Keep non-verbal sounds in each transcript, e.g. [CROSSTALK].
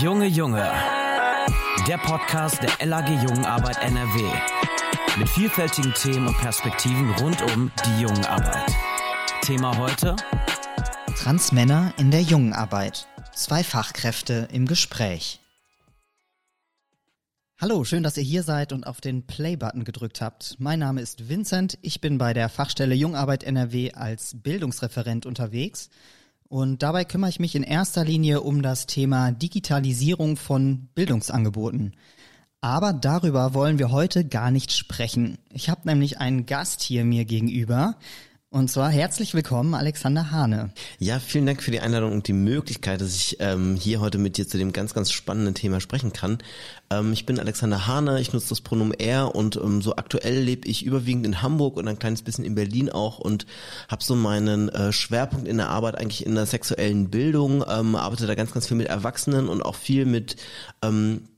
Junge Junge. Der Podcast der LAG Jungenarbeit NRW. Mit vielfältigen Themen und Perspektiven rund um die Jungenarbeit. Thema heute? Transmänner in der Jungenarbeit. Zwei Fachkräfte im Gespräch. Hallo, schön, dass ihr hier seid und auf den Play-Button gedrückt habt. Mein Name ist Vincent, ich bin bei der Fachstelle Jungarbeit NRW als Bildungsreferent unterwegs und dabei kümmere ich mich in erster Linie um das Thema Digitalisierung von Bildungsangeboten. Aber darüber wollen wir heute gar nicht sprechen. Ich habe nämlich einen Gast hier mir gegenüber, und zwar herzlich willkommen, Alexander Hane. Ja, vielen Dank für die Einladung und die Möglichkeit, dass ich ähm, hier heute mit dir zu dem ganz, ganz spannenden Thema sprechen kann. Ähm, ich bin Alexander Hane, ich nutze das Pronomen er und ähm, so aktuell lebe ich überwiegend in Hamburg und ein kleines bisschen in Berlin auch und habe so meinen äh, Schwerpunkt in der Arbeit eigentlich in der sexuellen Bildung, ähm, arbeite da ganz, ganz viel mit Erwachsenen und auch viel mit ähm,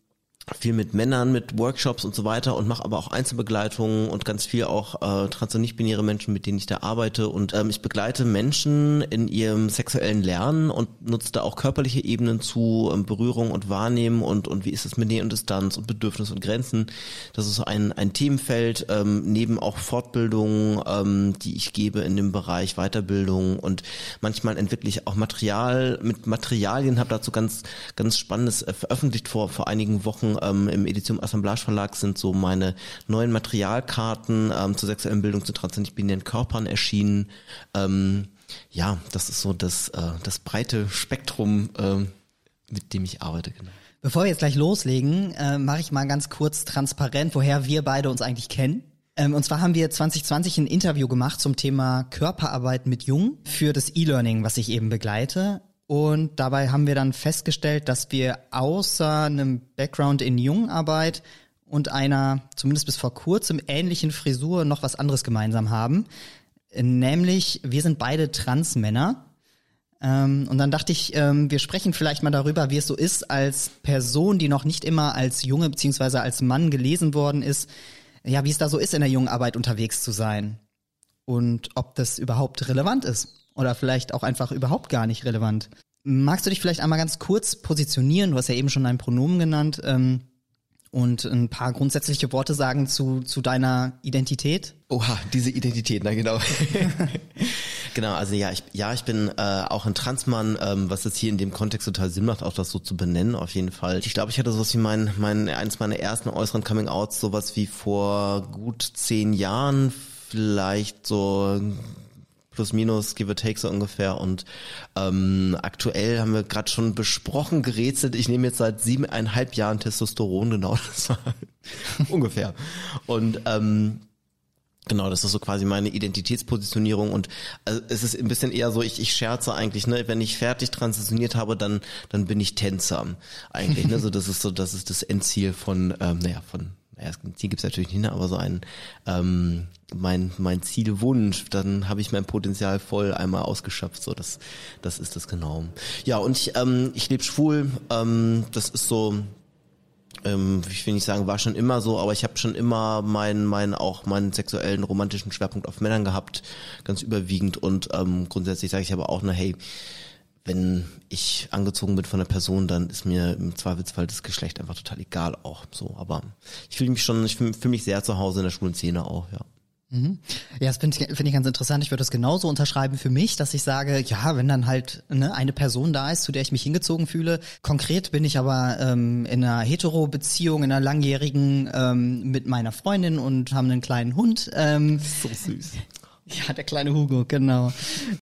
viel mit Männern, mit Workshops und so weiter und mache aber auch Einzelbegleitungen und ganz viel auch äh, trans- und nicht-binäre Menschen, mit denen ich da arbeite. Und ähm, ich begleite Menschen in ihrem sexuellen Lernen und nutze da auch körperliche Ebenen zu, ähm, Berührung und Wahrnehmen und, und wie ist es mit Nähe und Distanz und Bedürfnis und Grenzen. Das ist so ein, ein Themenfeld, ähm, neben auch Fortbildungen, ähm, die ich gebe in dem Bereich Weiterbildung und manchmal entwickle ich auch Material mit Materialien, habe dazu ganz, ganz Spannendes äh, veröffentlicht vor, vor einigen Wochen ähm, im Edition Assemblage Verlag sind so meine neuen Materialkarten ähm, zur sexuellen Bildung zu trans- und binären Körpern erschienen. Ähm, ja, das ist so das, äh, das breite Spektrum, äh, mit dem ich arbeite. Genau. Bevor wir jetzt gleich loslegen, äh, mache ich mal ganz kurz transparent, woher wir beide uns eigentlich kennen. Ähm, und zwar haben wir 2020 ein Interview gemacht zum Thema Körperarbeit mit Jungen für das E-Learning, was ich eben begleite. Und dabei haben wir dann festgestellt, dass wir außer einem Background in Jungenarbeit und einer, zumindest bis vor kurzem, ähnlichen Frisur noch was anderes gemeinsam haben. Nämlich, wir sind beide Transmänner. Ähm, und dann dachte ich, ähm, wir sprechen vielleicht mal darüber, wie es so ist, als Person, die noch nicht immer als Junge beziehungsweise als Mann gelesen worden ist, ja, wie es da so ist, in der Jungenarbeit unterwegs zu sein. Und ob das überhaupt relevant ist oder vielleicht auch einfach überhaupt gar nicht relevant. Magst du dich vielleicht einmal ganz kurz positionieren? Du hast ja eben schon dein Pronomen genannt ähm, und ein paar grundsätzliche Worte sagen zu, zu deiner Identität. Oha, diese Identität, na genau. [LAUGHS] genau, also ja, ich, ja, ich bin äh, auch ein Transmann, ähm, was jetzt hier in dem Kontext total Sinn macht, auch das so zu benennen, auf jeden Fall. Ich glaube, ich hatte sowas wie mein, mein eines meiner ersten äußeren Coming-outs, sowas wie vor gut zehn Jahren, vielleicht so plus minus, give or take so ungefähr. Und ähm, aktuell haben wir gerade schon besprochen, gerätselt. Ich nehme jetzt seit siebeneinhalb Jahren Testosteron, genau, [LAUGHS] das war ungefähr. Und ähm, Genau, das ist so quasi meine Identitätspositionierung und also es ist ein bisschen eher so, ich, ich scherze eigentlich, ne, wenn ich fertig transitioniert habe, dann dann bin ich Tänzer eigentlich, ne, [LAUGHS] so das ist so, das ist das Endziel von, ähm, naja, von naja, das Ziel gibt's natürlich nicht, ne, aber so ein ähm, mein mein Zielwunsch, dann habe ich mein Potenzial voll einmal ausgeschöpft, so das das ist das genau. Ja und ich ähm, ich lebe schwul, ähm, das ist so ähm, ich will nicht sagen, war schon immer so, aber ich habe schon immer meinen, meinen auch meinen sexuellen romantischen Schwerpunkt auf Männern gehabt, ganz überwiegend. Und ähm, grundsätzlich sage ich aber auch, na hey, wenn ich angezogen bin von einer Person, dann ist mir im Zweifelsfall das Geschlecht einfach total egal auch so. Aber ich fühle mich schon, ich fühle fühl mich sehr zu Hause in der schwulen Szene auch, ja. Mhm. Ja, das finde ich, find ich ganz interessant. Ich würde das genauso unterschreiben für mich, dass ich sage, ja, wenn dann halt ne, eine Person da ist, zu der ich mich hingezogen fühle. Konkret bin ich aber ähm, in einer Hetero-Beziehung, in einer langjährigen ähm, mit meiner Freundin und haben einen kleinen Hund. Ähm, So süß. Ja, der kleine Hugo, genau.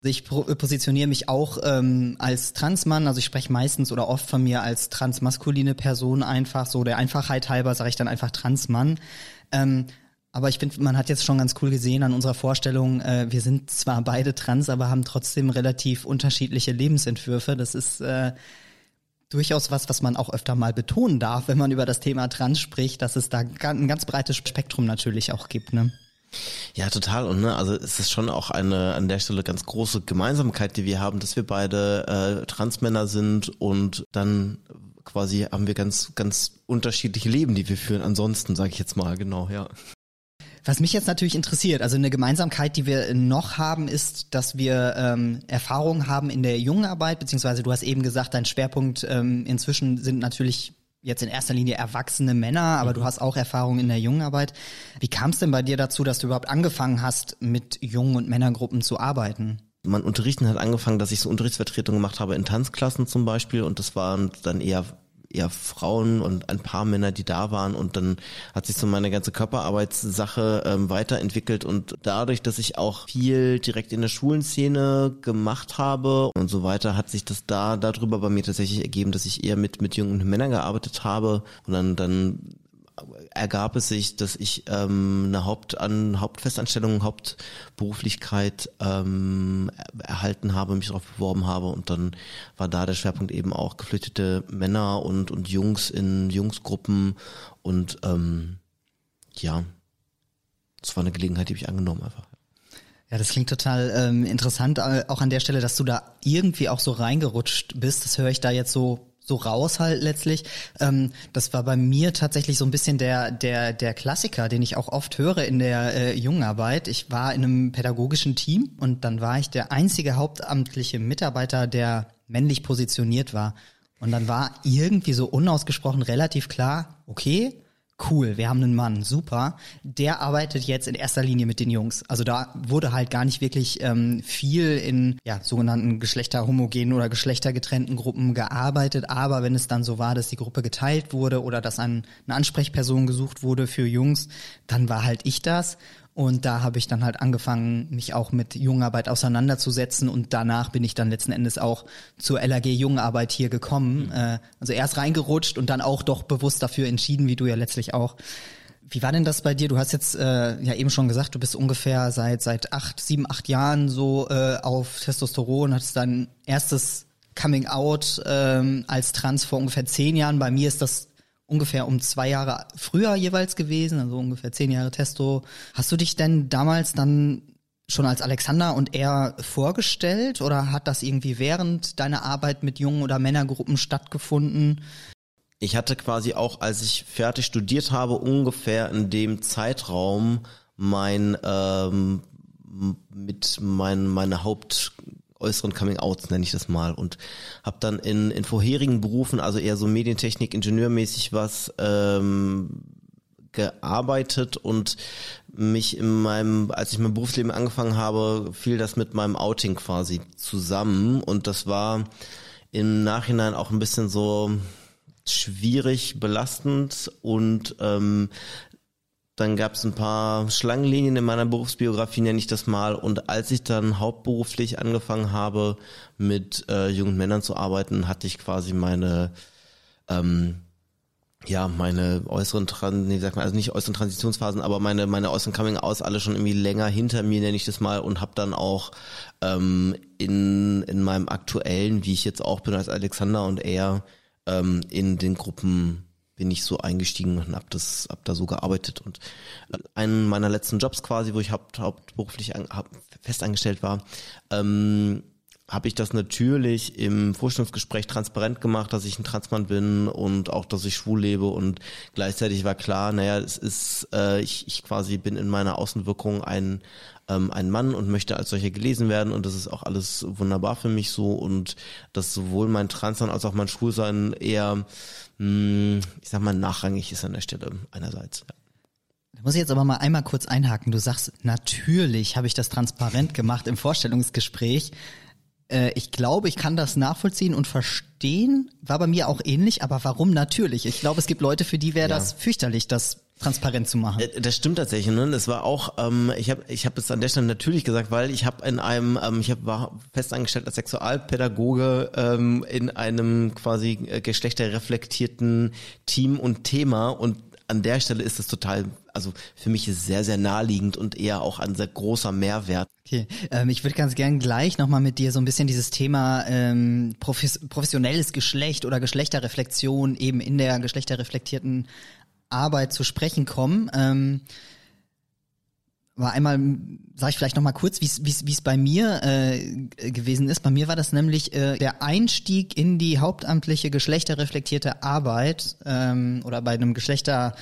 Ich positioniere mich auch ähm, als Transmann, also ich spreche meistens oder oft von mir als transmaskuline Person einfach, so der Einfachheit halber sage ich dann einfach Transmann. Ähm, aber ich finde, man hat jetzt schon ganz cool gesehen an unserer Vorstellung, äh, wir sind zwar beide trans, aber haben trotzdem relativ unterschiedliche Lebensentwürfe. Das ist äh, durchaus was, was man auch öfter mal betonen darf, wenn man über das Thema Trans spricht, dass es da ein ganz breites Spektrum natürlich auch gibt. Ne? Ja, total. Und ne, also es ist schon auch eine an der Stelle ganz große Gemeinsamkeit, die wir haben, dass wir beide äh, Transmänner sind und dann quasi haben wir ganz, ganz unterschiedliche Leben, die wir führen. Ansonsten, sage ich jetzt mal, genau, ja. Was mich jetzt natürlich interessiert, also eine Gemeinsamkeit, die wir noch haben, ist, dass wir ähm, Erfahrungen haben in der jungen Arbeit, beziehungsweise du hast eben gesagt, dein Schwerpunkt ähm, inzwischen sind natürlich jetzt in erster Linie erwachsene Männer, aber mhm. du hast auch Erfahrung in der jungen Arbeit. Wie kam es denn bei dir dazu, dass du überhaupt angefangen hast, mit Jungen- und Männergruppen zu arbeiten? Mein Unterrichten hat angefangen, dass ich so Unterrichtsvertretung gemacht habe in Tanzklassen zum Beispiel und das waren dann eher eher Frauen und ein paar Männer, die da waren. Und dann hat sich so meine ganze Körperarbeitssache ähm, weiterentwickelt. Und dadurch, dass ich auch viel direkt in der Schulenszene gemacht habe und so weiter, hat sich das da darüber bei mir tatsächlich ergeben, dass ich eher mit mit jungen Männern gearbeitet habe. Und dann dann ergab es sich, dass ich ähm, eine Haupt an Hauptfestanstellung, Hauptberuflichkeit ähm, erhalten habe, mich darauf beworben habe und dann war da der Schwerpunkt eben auch geflüchtete Männer und und Jungs in Jungsgruppen und ähm, ja, das war eine Gelegenheit, die ich angenommen einfach. Ja, das klingt total ähm, interessant, äh, auch an der Stelle, dass du da irgendwie auch so reingerutscht bist. Das höre ich da jetzt so so raus halt letztlich. Ähm, das war bei mir tatsächlich so ein bisschen der der der Klassiker, den ich auch oft höre in der äh, Jungenarbeit. Ich war in einem pädagogischen Team und dann war ich der einzige hauptamtliche Mitarbeiter, der männlich positioniert war. Und dann war irgendwie so unausgesprochen relativ klar, okay, cool, wir haben einen Mann, super. Der arbeitet jetzt in erster Linie mit den Jungs. Also da wurde halt gar nicht wirklich ähm, viel in ja, sogenannten geschlechterhomogenen oder geschlechtergetrennten Gruppen gearbeitet. Aber wenn es dann so war, dass die Gruppe geteilt wurde oder dass ein, eine Ansprechperson gesucht wurde für Jungs, dann war halt ich das. Und da habe ich dann halt angefangen, mich auch mit Jungarbeit auseinanderzusetzen und danach bin ich dann letzten Endes auch zur LAG Jungarbeit hier gekommen. Mhm. Äh, also erst reingerutscht und dann auch doch bewusst dafür entschieden, wie du ja letztlich auch. Wie war denn das bei dir? Du hast jetzt äh, ja eben schon gesagt, du bist ungefähr seit seit acht, sieben, acht Jahren so äh, auf Testosteron, hattest dein erstes Coming Out ähm, als Trans vor ungefähr zehn Jahren. Bei mir ist das ungefähr um zwei Jahre früher jeweils gewesen, also ungefähr zehn Jahre Testo. Hast du dich denn damals dann schon als Alexander und er vorgestellt oder hat das irgendwie während deiner Arbeit mit Jungen oder Männergruppen stattgefunden? Ich hatte quasi auch, als ich fertig studiert habe, ungefähr in dem Zeitraum mein ähm, mit mein meine Haupt äußeren Coming-Outs, nenne ich das mal. Und habe dann in, in vorherigen Berufen, also eher so Medientechnik, Ingenieurmäßig was ähm, gearbeitet und mich in meinem, als ich mein Berufsleben angefangen habe, fiel das mit meinem Outing quasi zusammen. Und das war im Nachhinein auch ein bisschen so schwierig, belastend und ähm, dann gab es ein paar Schlangenlinien in meiner Berufsbiografie, nenne ich das mal. Und als ich dann hauptberuflich angefangen habe, mit äh, jungen Männern zu arbeiten, hatte ich quasi meine ähm, ja, meine äußeren, Tran nee, sag mal, also nicht äußeren Transitionsphasen, aber meine, meine äußeren Coming Outs alle schon irgendwie länger hinter mir, nenne ich das mal, und habe dann auch ähm, in, in meinem aktuellen, wie ich jetzt auch bin als Alexander und er, ähm, in den Gruppen bin ich so eingestiegen und hab das, hab da so gearbeitet. Und einen meiner letzten Jobs quasi, wo ich haupt, hauptberuflich an, hab, festangestellt war, ähm, habe ich das natürlich im Vorstellungsgespräch transparent gemacht, dass ich ein Transmann bin und auch, dass ich schwul lebe. Und gleichzeitig war klar, naja, es ist, äh, ich, ich quasi bin in meiner Außenwirkung ein, ähm, ein Mann und möchte als solcher gelesen werden. Und das ist auch alles wunderbar für mich so. Und dass sowohl mein Transsein als auch mein Schwulsein eher, mh, hm, ich sag mal, nachrangig ist an der Stelle einerseits. Ja. Da muss ich jetzt aber mal einmal kurz einhaken. Du sagst, natürlich habe ich das transparent gemacht im Vorstellungsgespräch. Äh, ich glaube, ich kann das nachvollziehen und verstehen. War bei mir auch ähnlich, aber warum natürlich? Ich glaube, es gibt Leute, für die wäre ja. das fürchterlich, das transparent zu machen. Äh, das stimmt tatsächlich. Ne? Das war auch, ähm, ich habe ich hab es an der Stelle natürlich gesagt, weil ich habe in einem, ähm, ich hab, war festangestellt als Sexualpädagoge ähm, in einem quasi äh, geschlechterreflektierten Team und Thema und an der Stelle ist es total, also für mich ist sehr, sehr naheliegend und eher auch ein sehr großer Mehrwert. Okay, ähm, ich würde ganz gern gleich nochmal mit dir so ein bisschen dieses Thema ähm, profes professionelles Geschlecht oder Geschlechterreflexion eben in der geschlechterreflektierten Arbeit zu sprechen kommen. Ähm, aber einmal sage ich vielleicht noch mal kurz, wie es bei mir äh, gewesen ist. Bei mir war das nämlich äh, der Einstieg in die hauptamtliche geschlechterreflektierte Arbeit ähm, oder bei einem Geschlechter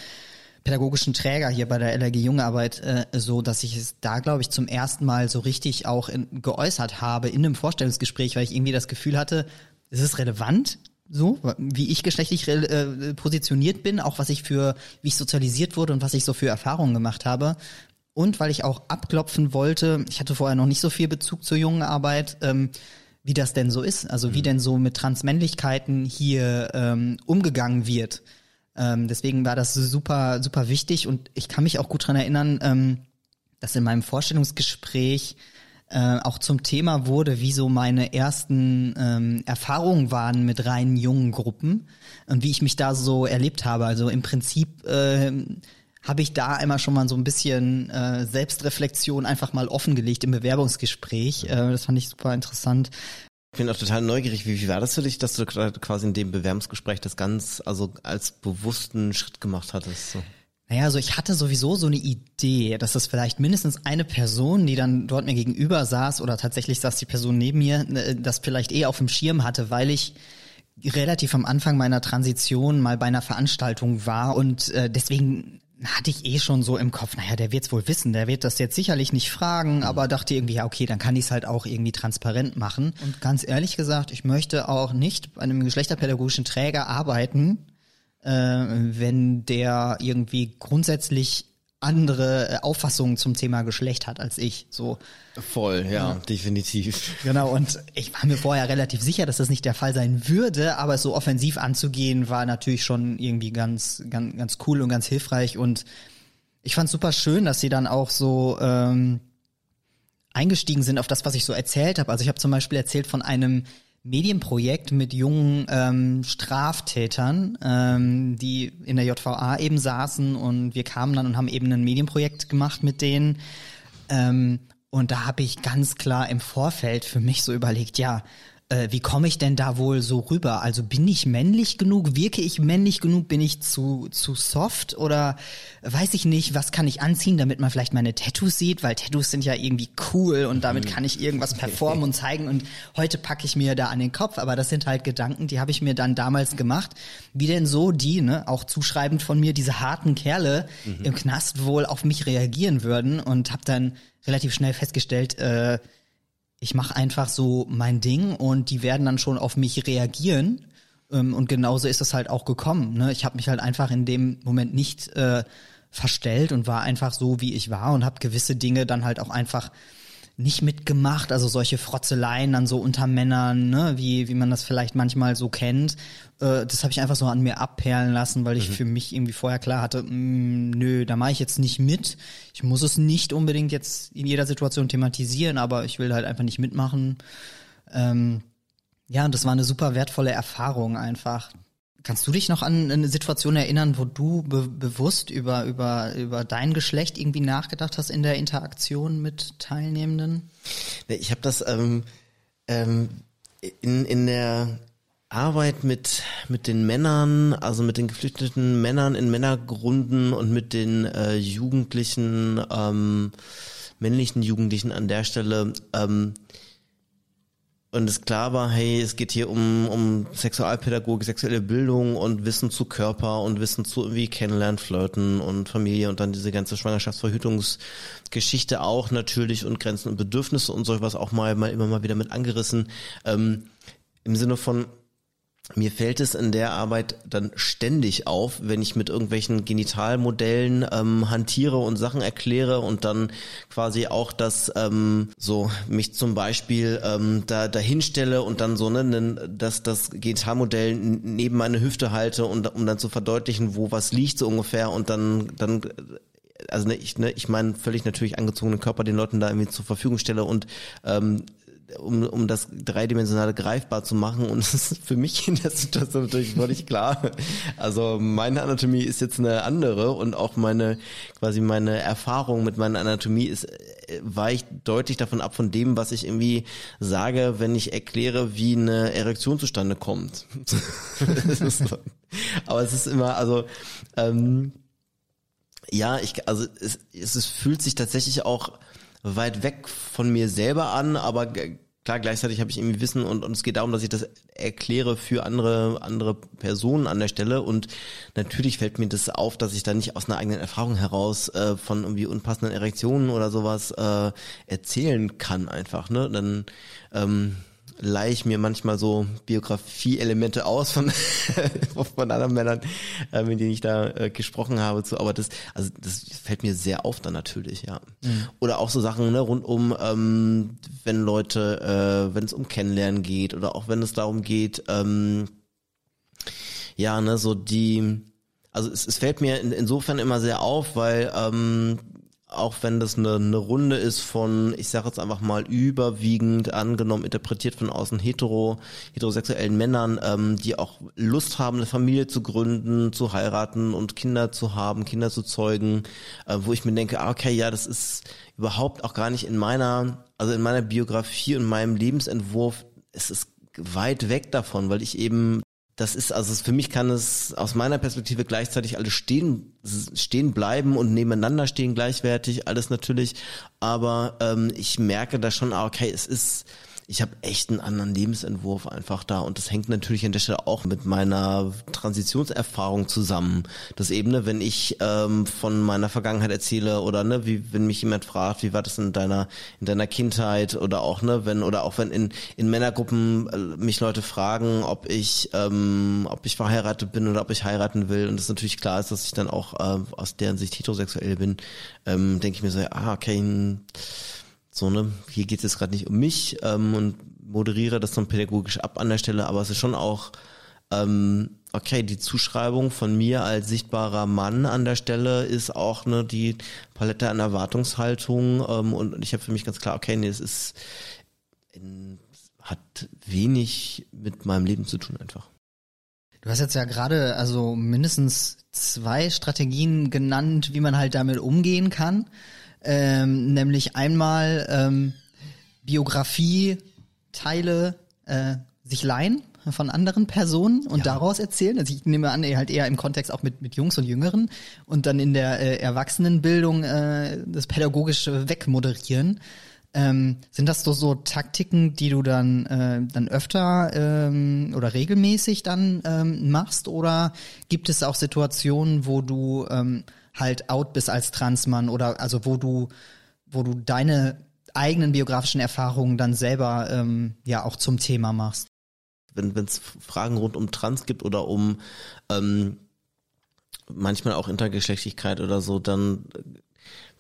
pädagogischen Träger hier bei der LRG Jungarbeit äh, so, dass ich es da, glaube ich, zum ersten Mal so richtig auch in, geäußert habe in einem Vorstellungsgespräch, weil ich irgendwie das Gefühl hatte, es ist relevant, so, wie ich geschlechtlich äh, positioniert bin, auch was ich für, wie ich sozialisiert wurde und was ich so für Erfahrungen gemacht habe. Und weil ich auch abklopfen wollte, ich hatte vorher noch nicht so viel Bezug zur jungen Arbeit, ähm, wie das denn so ist, also wie mhm. denn so mit Transmännlichkeiten hier ähm, umgegangen wird. Ähm, deswegen war das super, super wichtig und ich kann mich auch gut dran erinnern, ähm, dass in meinem Vorstellungsgespräch äh, auch zum Thema wurde, wie so meine ersten ähm, Erfahrungen waren mit reinen jungen Gruppen und wie ich mich da so erlebt habe. Also im Prinzip äh, habe ich da einmal schon mal so ein bisschen äh, Selbstreflexion einfach mal offengelegt im Bewerbungsgespräch. Äh, das fand ich super interessant. Ich bin auch total neugierig. Wie, wie war das für dich, dass du quasi in dem Bewerbungsgespräch das ganz, also als bewussten Schritt gemacht hattest? So? Naja, also ich hatte sowieso so eine Idee, dass das vielleicht mindestens eine Person, die dann dort mir gegenüber saß oder tatsächlich saß die Person neben mir, äh, das vielleicht eh auf dem Schirm hatte, weil ich relativ am Anfang meiner Transition mal bei einer Veranstaltung war und äh, deswegen hatte ich eh schon so im Kopf, naja, der wird's wohl wissen, der wird das jetzt sicherlich nicht fragen, mhm. aber dachte irgendwie, ja, okay, dann kann ich es halt auch irgendwie transparent machen. Und ganz ehrlich gesagt, ich möchte auch nicht bei einem geschlechterpädagogischen Träger arbeiten, äh, wenn der irgendwie grundsätzlich andere äh, Auffassungen zum Thema Geschlecht hat als ich. So voll, ja, ja, definitiv. Genau. Und ich war mir vorher relativ sicher, dass das nicht der Fall sein würde, aber es so offensiv anzugehen war natürlich schon irgendwie ganz, ganz, ganz cool und ganz hilfreich. Und ich fand super schön, dass sie dann auch so ähm, eingestiegen sind auf das, was ich so erzählt habe. Also ich habe zum Beispiel erzählt von einem Medienprojekt mit jungen ähm, Straftätern, ähm, die in der JVA eben saßen und wir kamen dann und haben eben ein Medienprojekt gemacht mit denen. Ähm, und da habe ich ganz klar im Vorfeld für mich so überlegt, ja, äh, wie komme ich denn da wohl so rüber? Also bin ich männlich genug? Wirke ich männlich genug? Bin ich zu, zu soft? Oder weiß ich nicht, was kann ich anziehen, damit man vielleicht meine Tattoos sieht? Weil Tattoos sind ja irgendwie cool und damit mhm. kann ich irgendwas [LAUGHS] performen und zeigen. Und heute packe ich mir da an den Kopf. Aber das sind halt Gedanken, die habe ich mir dann damals gemacht. Wie denn so die, ne, auch zuschreibend von mir, diese harten Kerle mhm. im Knast wohl auf mich reagieren würden. Und habe dann relativ schnell festgestellt, äh, ich mache einfach so mein Ding und die werden dann schon auf mich reagieren. Ähm, und genauso ist es halt auch gekommen. Ne? Ich habe mich halt einfach in dem Moment nicht äh, verstellt und war einfach so, wie ich war und habe gewisse Dinge dann halt auch einfach nicht mitgemacht, also solche Frotzeleien dann so unter Männern, ne, wie, wie man das vielleicht manchmal so kennt. Äh, das habe ich einfach so an mir abperlen lassen, weil ich mhm. für mich irgendwie vorher klar hatte, mh, mm, nö, da mache ich jetzt nicht mit. Ich muss es nicht unbedingt jetzt in jeder Situation thematisieren, aber ich will halt einfach nicht mitmachen. Ähm, ja, und das war eine super wertvolle Erfahrung einfach. Kannst du dich noch an eine Situation erinnern, wo du be bewusst über, über, über dein Geschlecht irgendwie nachgedacht hast in der Interaktion mit Teilnehmenden? Ich habe das ähm, ähm, in, in der Arbeit mit, mit den Männern, also mit den geflüchteten Männern in Männergrunden und mit den äh, Jugendlichen, ähm, männlichen Jugendlichen an der Stelle, ähm, und es klar war, hey, es geht hier um, um Sexualpädagogik, sexuelle Bildung und Wissen zu Körper und Wissen zu irgendwie kennenlernen, flirten und Familie und dann diese ganze Schwangerschaftsverhütungsgeschichte auch natürlich und Grenzen und Bedürfnisse und sowas auch mal, mal immer mal wieder mit angerissen. Ähm, Im Sinne von, mir fällt es in der Arbeit dann ständig auf, wenn ich mit irgendwelchen Genitalmodellen ähm, hantiere und Sachen erkläre und dann quasi auch das ähm, so mich zum Beispiel ähm, da dahinstelle und dann so ne, dass das Genitalmodell neben meine Hüfte halte und um dann zu verdeutlichen, wo was liegt so ungefähr und dann dann also ne, ich, ne, ich meine völlig natürlich angezogenen Körper den Leuten da irgendwie zur Verfügung stelle und ähm, um, um das dreidimensionale greifbar zu machen. Und [LAUGHS] es ist für mich in der Situation natürlich völlig klar. Also meine Anatomie ist jetzt eine andere und auch meine, quasi meine Erfahrung mit meiner Anatomie ist, äh, weicht deutlich davon ab von dem, was ich irgendwie sage, wenn ich erkläre, wie eine Erektion zustande kommt. [LAUGHS] Aber es ist immer, also, ähm, ja, ich, also es, es, es fühlt sich tatsächlich auch weit weg von mir selber an, aber klar, gleichzeitig habe ich irgendwie Wissen und, und es geht darum, dass ich das erkläre für andere, andere Personen an der Stelle und natürlich fällt mir das auf, dass ich da nicht aus einer eigenen Erfahrung heraus äh, von irgendwie unpassenden Erektionen oder sowas äh, erzählen kann einfach, ne? Dann ähm, leihe ich mir manchmal so Biografie-Elemente aus von, [LAUGHS] von anderen Männern, äh, mit denen ich da äh, gesprochen habe. Zu, aber das, also das fällt mir sehr auf dann natürlich, ja. Mhm. Oder auch so Sachen ne, rund um, ähm, wenn Leute, äh, wenn es um Kennenlernen geht oder auch wenn es darum geht, ähm, ja, ne, so die, also es, es fällt mir in, insofern immer sehr auf, weil ähm, auch wenn das eine, eine Runde ist von, ich sage jetzt einfach mal überwiegend angenommen, interpretiert von außen hetero, heterosexuellen Männern, ähm, die auch Lust haben, eine Familie zu gründen, zu heiraten und Kinder zu haben, Kinder zu zeugen, äh, wo ich mir denke, ah, okay, ja, das ist überhaupt auch gar nicht in meiner, also in meiner Biografie und meinem Lebensentwurf, es ist weit weg davon, weil ich eben das ist, also für mich kann es aus meiner Perspektive gleichzeitig alles stehen, stehen bleiben und nebeneinander stehen gleichwertig, alles natürlich. Aber ähm, ich merke da schon, okay, es ist, ich habe echt einen anderen Lebensentwurf einfach da und das hängt natürlich an der Stelle auch mit meiner Transitionserfahrung zusammen. Das eben, ne, wenn ich ähm, von meiner Vergangenheit erzähle oder ne, wie wenn mich jemand fragt, wie war das in deiner in deiner Kindheit oder auch ne, wenn oder auch wenn in in Männergruppen äh, mich Leute fragen, ob ich ähm, ob ich verheiratet bin oder ob ich heiraten will und es natürlich klar ist, dass ich dann auch äh, aus deren Sicht heterosexuell bin, ähm, denke ich mir so, ah okay. So, ne, hier geht es jetzt gerade nicht um mich ähm, und moderiere das dann pädagogisch ab an der Stelle, aber es ist schon auch, ähm, okay, die Zuschreibung von mir als sichtbarer Mann an der Stelle ist auch ne, die Palette an Erwartungshaltung ähm, und ich habe für mich ganz klar, okay, nee, es ist in, hat wenig mit meinem Leben zu tun einfach. Du hast jetzt ja gerade also mindestens zwei Strategien genannt, wie man halt damit umgehen kann ähm, nämlich einmal ähm, Biografie-Teile äh, sich leihen von anderen Personen und ja. daraus erzählen. Also ich nehme an, halt eher im Kontext auch mit, mit Jungs und Jüngeren und dann in der äh, Erwachsenenbildung äh, das pädagogische wegmoderieren. Ähm, sind das so, so Taktiken, die du dann, äh, dann öfter ähm, oder regelmäßig dann ähm, machst? Oder gibt es auch Situationen, wo du ähm, halt out bist als Transmann oder also wo du, wo du deine eigenen biografischen Erfahrungen dann selber ähm, ja auch zum Thema machst. Wenn es Fragen rund um Trans gibt oder um ähm, manchmal auch Intergeschlechtlichkeit oder so, dann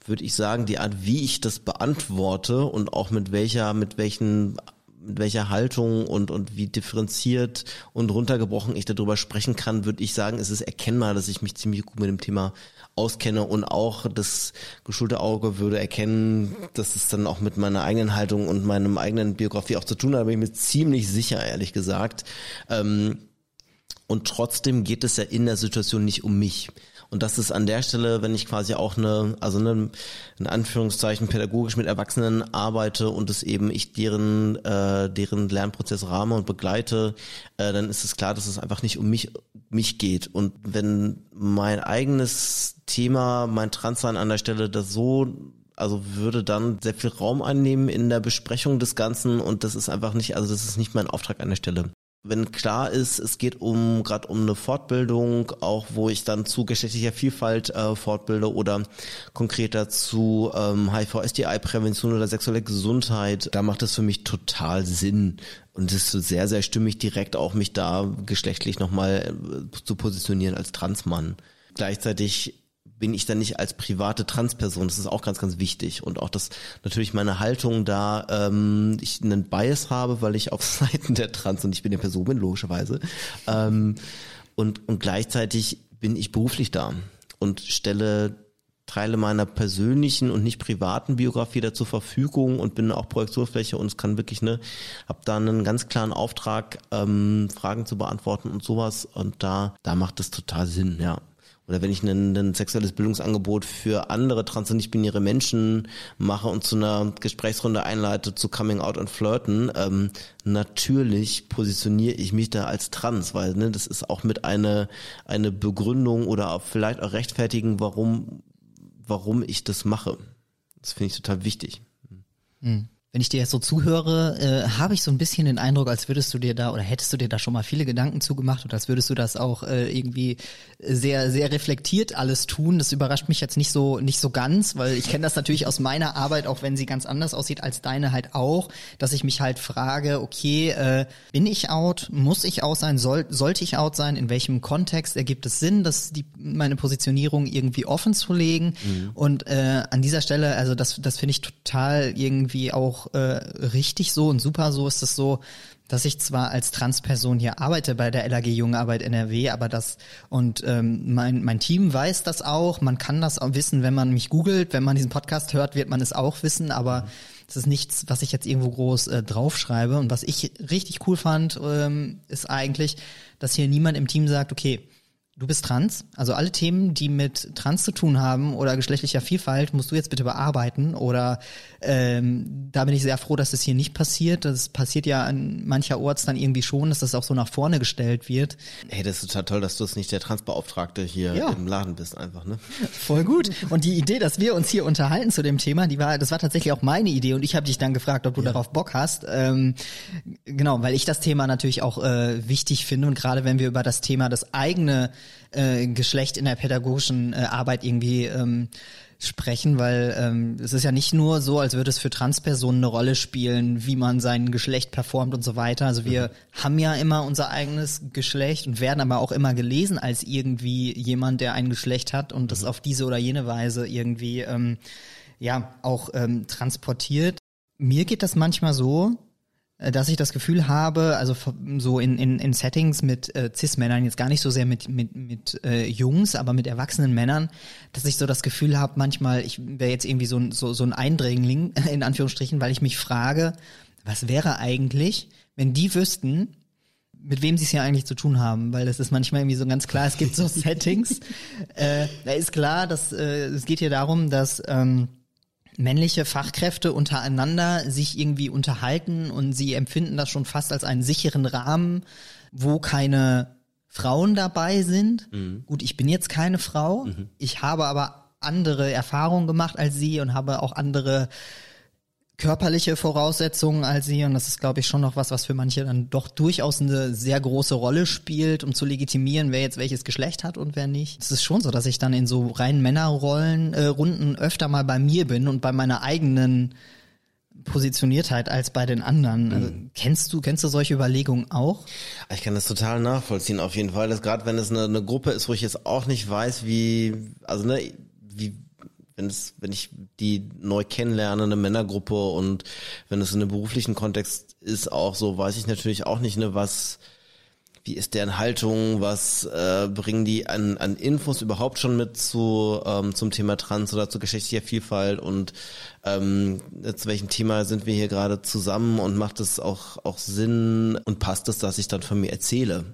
würde ich sagen, die Art, wie ich das beantworte und auch mit welcher, mit welchen mit welcher Haltung und, und wie differenziert und runtergebrochen ich darüber sprechen kann, würde ich sagen, es ist erkennbar, dass ich mich ziemlich gut mit dem Thema auskenne und auch das geschulte Auge würde erkennen, dass es dann auch mit meiner eigenen Haltung und meinem eigenen Biografie auch zu tun hat, bin ich mir ziemlich sicher, ehrlich gesagt. Ähm, und trotzdem geht es ja in der Situation nicht um mich. Und das ist an der Stelle, wenn ich quasi auch eine, also eine, in Anführungszeichen pädagogisch mit Erwachsenen arbeite und es eben ich deren, äh, deren Lernprozess rahme und begleite, äh, dann ist es klar, dass es einfach nicht um mich, mich geht. Und wenn mein eigenes Thema, mein Transsein an der Stelle das so also würde dann sehr viel Raum einnehmen in der Besprechung des Ganzen und das ist einfach nicht, also das ist nicht mein Auftrag an der Stelle wenn klar ist, es geht um gerade um eine Fortbildung, auch wo ich dann zu geschlechtlicher Vielfalt äh, fortbilde oder konkreter zu ähm, HIV-STI-Prävention oder sexuelle Gesundheit, da macht es für mich total Sinn und es ist sehr, sehr stimmig direkt auch mich da geschlechtlich nochmal äh, zu positionieren als Transmann. Gleichzeitig bin ich dann nicht als private Transperson. Das ist auch ganz, ganz wichtig. Und auch, dass natürlich meine Haltung da, ähm, ich einen Bias habe, weil ich auf [LAUGHS] Seiten der Trans und ich bin der Person bin, logischerweise. Ähm, und, und gleichzeitig bin ich beruflich da und stelle Teile meiner persönlichen und nicht privaten Biografie da zur Verfügung und bin auch Projektionsfläche und es kann wirklich ne, hab da einen ganz klaren Auftrag, ähm, Fragen zu beantworten und sowas und da, da macht es total Sinn, ja oder wenn ich ein, ein sexuelles Bildungsangebot für andere trans- und nicht-binäre Menschen mache und zu einer Gesprächsrunde einleite zu Coming Out und Flirten, ähm, natürlich positioniere ich mich da als trans, weil ne, das ist auch mit eine, eine Begründung oder auch vielleicht auch rechtfertigen, warum, warum ich das mache. Das finde ich total wichtig. Hm. Wenn ich dir jetzt so zuhöre, äh, habe ich so ein bisschen den Eindruck, als würdest du dir da oder hättest du dir da schon mal viele Gedanken zugemacht und als würdest du das auch äh, irgendwie sehr sehr reflektiert alles tun. Das überrascht mich jetzt nicht so nicht so ganz, weil ich kenne das natürlich aus meiner Arbeit, auch wenn sie ganz anders aussieht als deine halt auch, dass ich mich halt frage, okay, äh, bin ich out? Muss ich out sein? Soll, sollte ich out sein? In welchem Kontext ergibt es Sinn, dass die meine Positionierung irgendwie offen zu legen? Mhm. Und äh, an dieser Stelle, also das das finde ich total irgendwie auch äh, richtig so und super so ist es so, dass ich zwar als Transperson hier arbeite bei der LAG Jungarbeit NRW, aber das und ähm, mein, mein Team weiß das auch. Man kann das auch wissen, wenn man mich googelt, wenn man diesen Podcast hört, wird man es auch wissen, aber es ist nichts, was ich jetzt irgendwo groß äh, draufschreibe. Und was ich richtig cool fand, ähm, ist eigentlich, dass hier niemand im Team sagt, okay, Du bist trans, also alle Themen, die mit trans zu tun haben oder geschlechtlicher Vielfalt, musst du jetzt bitte bearbeiten. Oder ähm, da bin ich sehr froh, dass das hier nicht passiert. Das passiert ja an mancher Orts dann irgendwie schon, dass das auch so nach vorne gestellt wird. Hey, das ist total toll, dass du es nicht der Transbeauftragte hier ja. im Laden bist, einfach, ne? [LAUGHS] Voll gut. Und die Idee, dass wir uns hier unterhalten zu dem Thema, die war, das war tatsächlich auch meine Idee und ich habe dich dann gefragt, ob du ja. darauf Bock hast. Ähm, genau, weil ich das Thema natürlich auch äh, wichtig finde und gerade wenn wir über das Thema das eigene äh, Geschlecht in der pädagogischen äh, Arbeit irgendwie ähm, sprechen, weil ähm, es ist ja nicht nur so, als würde es für Transpersonen eine Rolle spielen, wie man sein Geschlecht performt und so weiter. Also wir mhm. haben ja immer unser eigenes Geschlecht und werden aber auch immer gelesen als irgendwie jemand, der ein Geschlecht hat und mhm. das auf diese oder jene Weise irgendwie ähm, ja auch ähm, transportiert. Mir geht das manchmal so, dass ich das Gefühl habe, also so in, in, in Settings mit äh, Cis-Männern, jetzt gar nicht so sehr mit, mit, mit äh, Jungs, aber mit erwachsenen Männern, dass ich so das Gefühl habe, manchmal, ich wäre jetzt irgendwie so, ein so, so ein Eindringling, [LAUGHS] in Anführungsstrichen, weil ich mich frage, was wäre eigentlich, wenn die wüssten, mit wem sie es ja eigentlich zu tun haben, weil das ist manchmal irgendwie so ganz klar, es gibt so [LAUGHS] Settings. äh, da ist klar, dass äh, es geht hier darum, dass ähm, männliche Fachkräfte untereinander sich irgendwie unterhalten und sie empfinden das schon fast als einen sicheren Rahmen, wo keine Frauen dabei sind. Mhm. Gut, ich bin jetzt keine Frau, mhm. ich habe aber andere Erfahrungen gemacht als sie und habe auch andere körperliche Voraussetzungen als sie und das ist, glaube ich, schon noch was, was für manche dann doch durchaus eine sehr große Rolle spielt, um zu legitimieren, wer jetzt welches Geschlecht hat und wer nicht. Es ist schon so, dass ich dann in so reinen Männerrollen äh, Runden öfter mal bei mir bin und bei meiner eigenen Positioniertheit als bei den anderen. Also, mhm. kennst du kennst du solche Überlegungen auch? Ich kann das total nachvollziehen auf jeden Fall. Dass gerade wenn es eine, eine Gruppe ist, wo ich jetzt auch nicht weiß, wie also ne wie wenn es, wenn ich die neu kennenlerne, eine Männergruppe und wenn es in einem beruflichen Kontext ist, auch so, weiß ich natürlich auch nicht, ne, was, wie ist deren Haltung, was äh, bringen die an, an Infos überhaupt schon mit zu ähm, zum Thema Trans oder zur geschlechtlicher Vielfalt und ähm, zu welchem Thema sind wir hier gerade zusammen und macht es auch auch Sinn und passt es, dass ich dann von mir erzähle?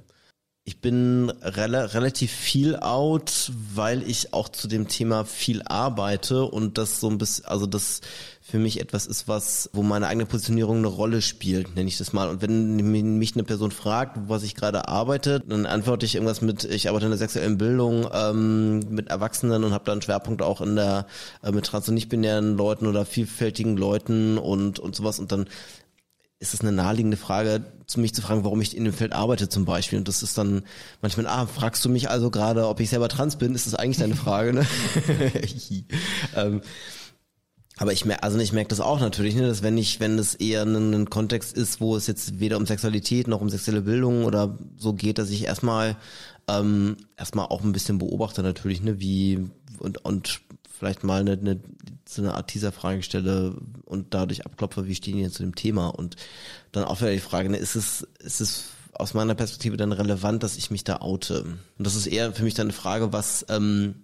Ich bin rela relativ viel out, weil ich auch zu dem Thema viel arbeite und das so ein bisschen, also das für mich etwas ist, was, wo meine eigene Positionierung eine Rolle spielt, nenne ich das mal. Und wenn mich eine Person fragt, was ich gerade arbeite, dann antworte ich irgendwas mit, ich arbeite in der sexuellen Bildung ähm, mit Erwachsenen und habe da einen Schwerpunkt auch in der äh, mit trans- und nicht-binären Leuten oder vielfältigen Leuten und und sowas. Und dann ist es eine naheliegende Frage, zu mich zu fragen, warum ich in dem Feld arbeite zum Beispiel. Und das ist dann manchmal, ah, fragst du mich also gerade, ob ich selber trans bin? Ist das eigentlich deine Frage? Ne? [LAUGHS] ähm, aber ich merke, also ich merke das auch natürlich, ne, dass wenn ich, wenn es eher ein, ein, Kontext ist, wo es jetzt weder um Sexualität noch um sexuelle Bildung oder so geht, dass ich erstmal ähm, erstmal auch ein bisschen beobachte natürlich, ne, wie und und vielleicht mal eine, eine, so eine Art Teaser-Frage stelle und dadurch abklopfe, wie stehen die denn zu dem Thema? Und dann auch wieder die Frage, ne, ist es, ist es aus meiner Perspektive dann relevant, dass ich mich da oute? Und das ist eher für mich dann eine Frage, was, ähm,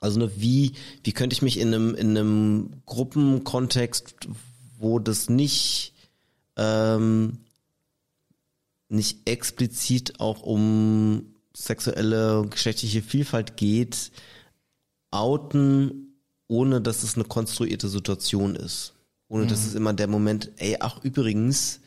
also ne, wie, wie könnte ich mich in einem, in einem Gruppenkontext, wo das nicht, ähm, nicht explizit auch um sexuelle, geschlechtliche Vielfalt geht, outen, ohne dass es eine konstruierte Situation ist. Ohne mhm. dass es immer der Moment, ey, ach übrigens.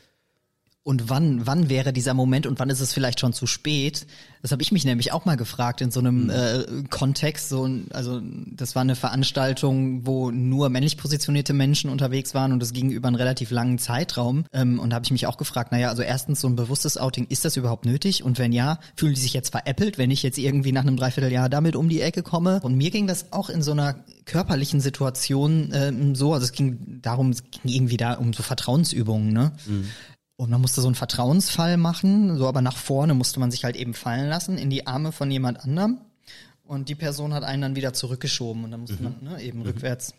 Und wann, wann wäre dieser Moment und wann ist es vielleicht schon zu spät? Das habe ich mich nämlich auch mal gefragt in so einem mhm. äh, Kontext. So, also das war eine Veranstaltung, wo nur männlich positionierte Menschen unterwegs waren und es ging über einen relativ langen Zeitraum. Ähm, und da habe ich mich auch gefragt, naja, also erstens so ein bewusstes Outing, ist das überhaupt nötig? Und wenn ja, fühlen die sich jetzt veräppelt, wenn ich jetzt irgendwie nach einem Dreivierteljahr damit um die Ecke komme? Und mir ging das auch in so einer körperlichen Situation ähm, so, also es ging darum, es ging irgendwie da um so Vertrauensübungen, ne? Mhm. Und man musste so einen Vertrauensfall machen, so aber nach vorne musste man sich halt eben fallen lassen in die Arme von jemand anderem. Und die Person hat einen dann wieder zurückgeschoben und dann musste mhm. man ne, eben mhm. rückwärts.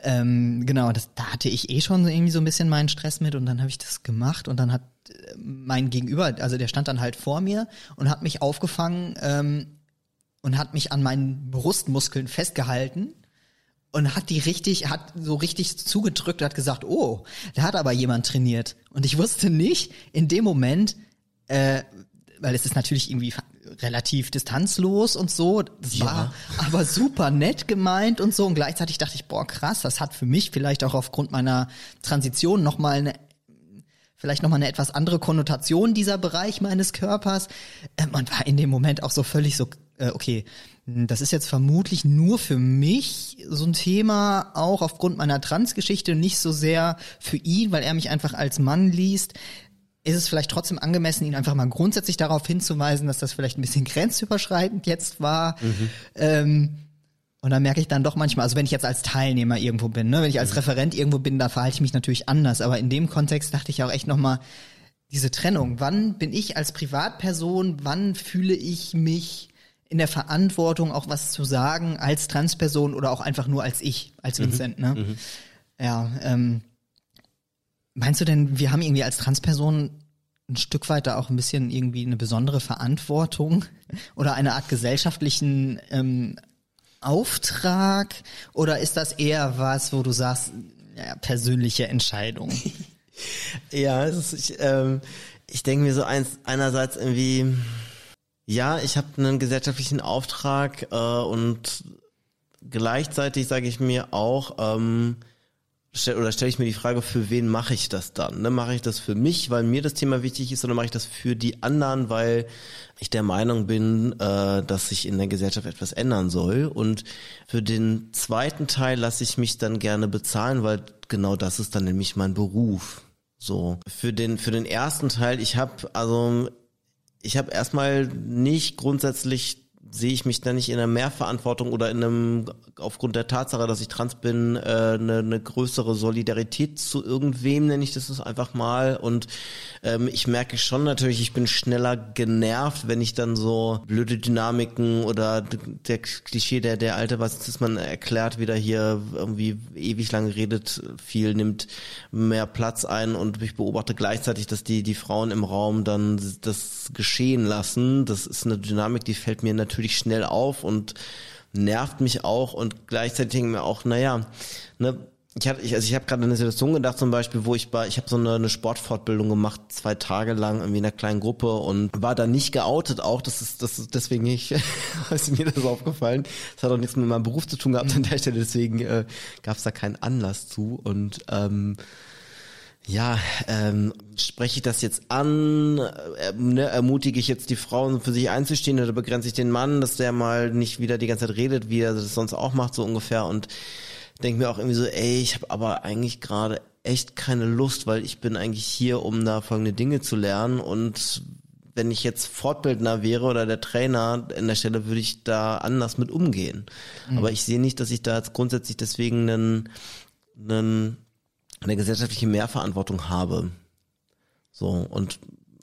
Ähm, genau, das, da hatte ich eh schon irgendwie so ein bisschen meinen Stress mit und dann habe ich das gemacht und dann hat äh, mein Gegenüber, also der stand dann halt vor mir und hat mich aufgefangen ähm, und hat mich an meinen Brustmuskeln festgehalten und hat die richtig, hat so richtig zugedrückt und hat gesagt, oh, da hat aber jemand trainiert. Und ich wusste nicht in dem Moment, äh, weil es ist natürlich irgendwie relativ distanzlos und so. Das ja. war aber super nett gemeint und so. Und gleichzeitig dachte ich, boah, krass, das hat für mich vielleicht auch aufgrund meiner Transition nochmal eine vielleicht nochmal eine etwas andere Konnotation dieser Bereich meines Körpers. Äh, man war in dem Moment auch so völlig so, äh, okay, das ist jetzt vermutlich nur für mich so ein Thema, auch aufgrund meiner Transgeschichte, nicht so sehr für ihn, weil er mich einfach als Mann liest. Ist es vielleicht trotzdem angemessen, ihn einfach mal grundsätzlich darauf hinzuweisen, dass das vielleicht ein bisschen [LAUGHS] grenzüberschreitend jetzt war? Mhm. Ähm, und dann merke ich dann doch manchmal, also wenn ich jetzt als Teilnehmer irgendwo bin, ne, wenn ich als mhm. Referent irgendwo bin, da verhalte ich mich natürlich anders. Aber in dem Kontext dachte ich auch echt nochmal, diese Trennung. Wann bin ich als Privatperson, wann fühle ich mich in der Verantwortung, auch was zu sagen als Transperson oder auch einfach nur als ich, als mhm. Vincent, ne? Mhm. Ja, ähm, meinst du denn, wir haben irgendwie als Transperson ein Stück weit da auch ein bisschen irgendwie eine besondere Verantwortung [LAUGHS] oder eine Art gesellschaftlichen ähm, Auftrag oder ist das eher was, wo du sagst, ja, persönliche Entscheidung? [LAUGHS] ja, ist, ich, ähm, ich denke mir so eins, einerseits irgendwie, ja, ich habe einen gesellschaftlichen Auftrag äh, und gleichzeitig sage ich mir auch, ähm, stell, oder stelle ich mir die Frage, für wen mache ich das dann? Ne? Mache ich das für mich, weil mir das Thema wichtig ist, oder mache ich das für die anderen, weil ich der Meinung bin, äh, dass sich in der Gesellschaft etwas ändern soll? Und für den zweiten Teil lasse ich mich dann gerne bezahlen, weil genau das ist dann nämlich mein Beruf. So für den für den ersten Teil, ich habe also ich habe erstmal nicht grundsätzlich sehe ich mich da nicht in einer Mehrverantwortung oder in einem, aufgrund der Tatsache, dass ich trans bin, äh, eine, eine größere Solidarität zu irgendwem, nenne ich das einfach mal. Und ähm, ich merke schon natürlich, ich bin schneller genervt, wenn ich dann so blöde Dynamiken oder der Klischee, der, der alte, was ist man erklärt, wieder hier irgendwie ewig lang redet, viel nimmt mehr Platz ein und ich beobachte gleichzeitig, dass die, die Frauen im Raum dann das geschehen lassen. Das ist eine Dynamik, die fällt mir natürlich natürlich schnell auf und nervt mich auch und gleichzeitig denke ich mir auch, naja, ne, ich hatte, ich, also ich habe gerade eine Situation gedacht, zum Beispiel, wo ich war, ich habe so eine, eine Sportfortbildung gemacht, zwei Tage lang irgendwie in einer kleinen Gruppe und war da nicht geoutet auch. Das ist, das ist deswegen nicht, [LAUGHS] ist mir das aufgefallen. Das hat auch nichts mit meinem Beruf zu tun gehabt an der Stelle, deswegen äh, gab es da keinen Anlass zu und ähm, ja, ähm, spreche ich das jetzt an, äh, ne, ermutige ich jetzt die Frauen für sich einzustehen oder begrenze ich den Mann, dass der mal nicht wieder die ganze Zeit redet, wie er das sonst auch macht, so ungefähr und denke mir auch irgendwie so, ey, ich habe aber eigentlich gerade echt keine Lust, weil ich bin eigentlich hier, um da folgende Dinge zu lernen und wenn ich jetzt Fortbildner wäre oder der Trainer in der Stelle, würde ich da anders mit umgehen. Mhm. Aber ich sehe nicht, dass ich da jetzt grundsätzlich deswegen einen, einen eine gesellschaftliche Mehrverantwortung habe. So, und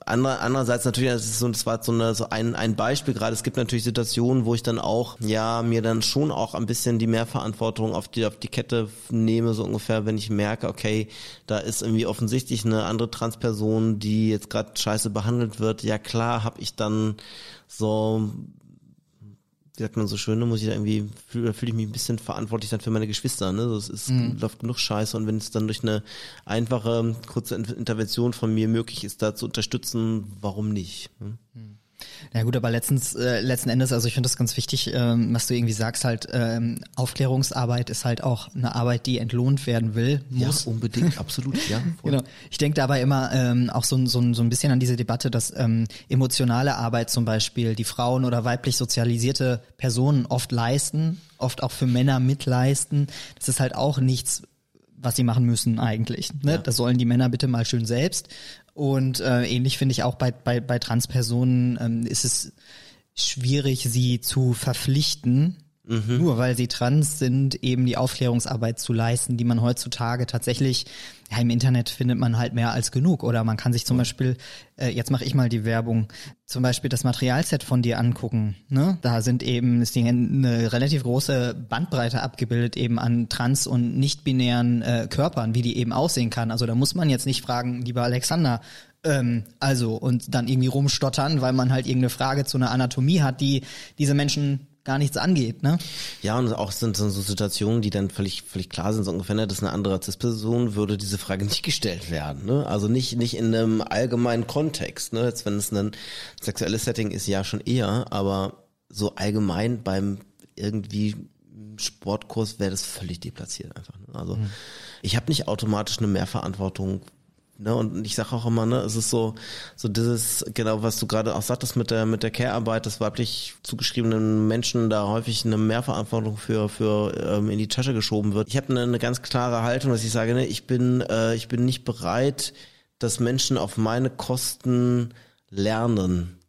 Ander, andererseits natürlich, das ist so, das war so, eine, so ein, ein Beispiel gerade. Es gibt natürlich Situationen, wo ich dann auch, ja, mir dann schon auch ein bisschen die Mehrverantwortung auf die, auf die Kette nehme, so ungefähr, wenn ich merke, okay, da ist irgendwie offensichtlich eine andere Transperson, die jetzt gerade scheiße behandelt wird. Ja klar, habe ich dann so wie sagt man so schön, da muss ich da irgendwie, fühle fühl ich mich ein bisschen verantwortlich dann für meine Geschwister, ne? Das ist, mhm. läuft genug Scheiße und wenn es dann durch eine einfache, kurze Intervention von mir möglich ist, da zu unterstützen, warum nicht? Ne? Mhm. Ja gut, aber letztens, äh, letzten Endes, also ich finde das ganz wichtig, ähm, was du irgendwie sagst, halt ähm, Aufklärungsarbeit ist halt auch eine Arbeit, die entlohnt werden will, muss. Ja, unbedingt, [LAUGHS] absolut, ja. Voll. Genau. Ich denke dabei immer ähm, auch so, so, so ein bisschen an diese Debatte, dass ähm, emotionale Arbeit zum Beispiel die Frauen oder weiblich sozialisierte Personen oft leisten, oft auch für Männer mitleisten. Das ist halt auch nichts, was sie machen müssen eigentlich. Ne? Ja. Das sollen die Männer bitte mal schön selbst. Und äh, ähnlich finde ich auch bei, bei, bei Transpersonen ähm, ist es schwierig, sie zu verpflichten, mhm. nur weil sie trans sind, eben die Aufklärungsarbeit zu leisten, die man heutzutage tatsächlich, ja, im Internet findet man halt mehr als genug. Oder man kann sich zum. Beispiel, äh, jetzt mache ich mal die Werbung, zum Beispiel das Materialset von dir angucken. Ne? Da sind eben, ist die, eine relativ große Bandbreite abgebildet eben an trans- und nicht-binären äh, Körpern, wie die eben aussehen kann. Also da muss man jetzt nicht fragen, lieber Alexander, ähm, also und dann irgendwie rumstottern, weil man halt irgendeine Frage zu einer Anatomie hat, die diese Menschen gar nichts angeht, ne? Ja, und auch sind so Situationen, die dann völlig, völlig klar sind, so ungefähr, ne, dass eine andere CIS-Person würde diese Frage [LAUGHS] nicht gestellt werden, ne? Also nicht, nicht in einem allgemeinen Kontext, ne? Jetzt, wenn es ein sexuelles Setting ist, ja schon eher, aber so allgemein beim irgendwie Sportkurs wäre das völlig deplatziert einfach. Ne? Also mhm. ich habe nicht automatisch eine Mehrverantwortung Ne, und ich sage auch immer, ne, es ist so, so dieses, genau, was du gerade auch sagtest mit der, mit der Care-Arbeit, dass weiblich zugeschriebenen Menschen da häufig eine Mehrverantwortung für, für ähm, in die Tasche geschoben wird. Ich habe eine, eine ganz klare Haltung, dass ich sage, ne, ich bin, äh, ich bin nicht bereit, dass Menschen auf meine Kosten lernen.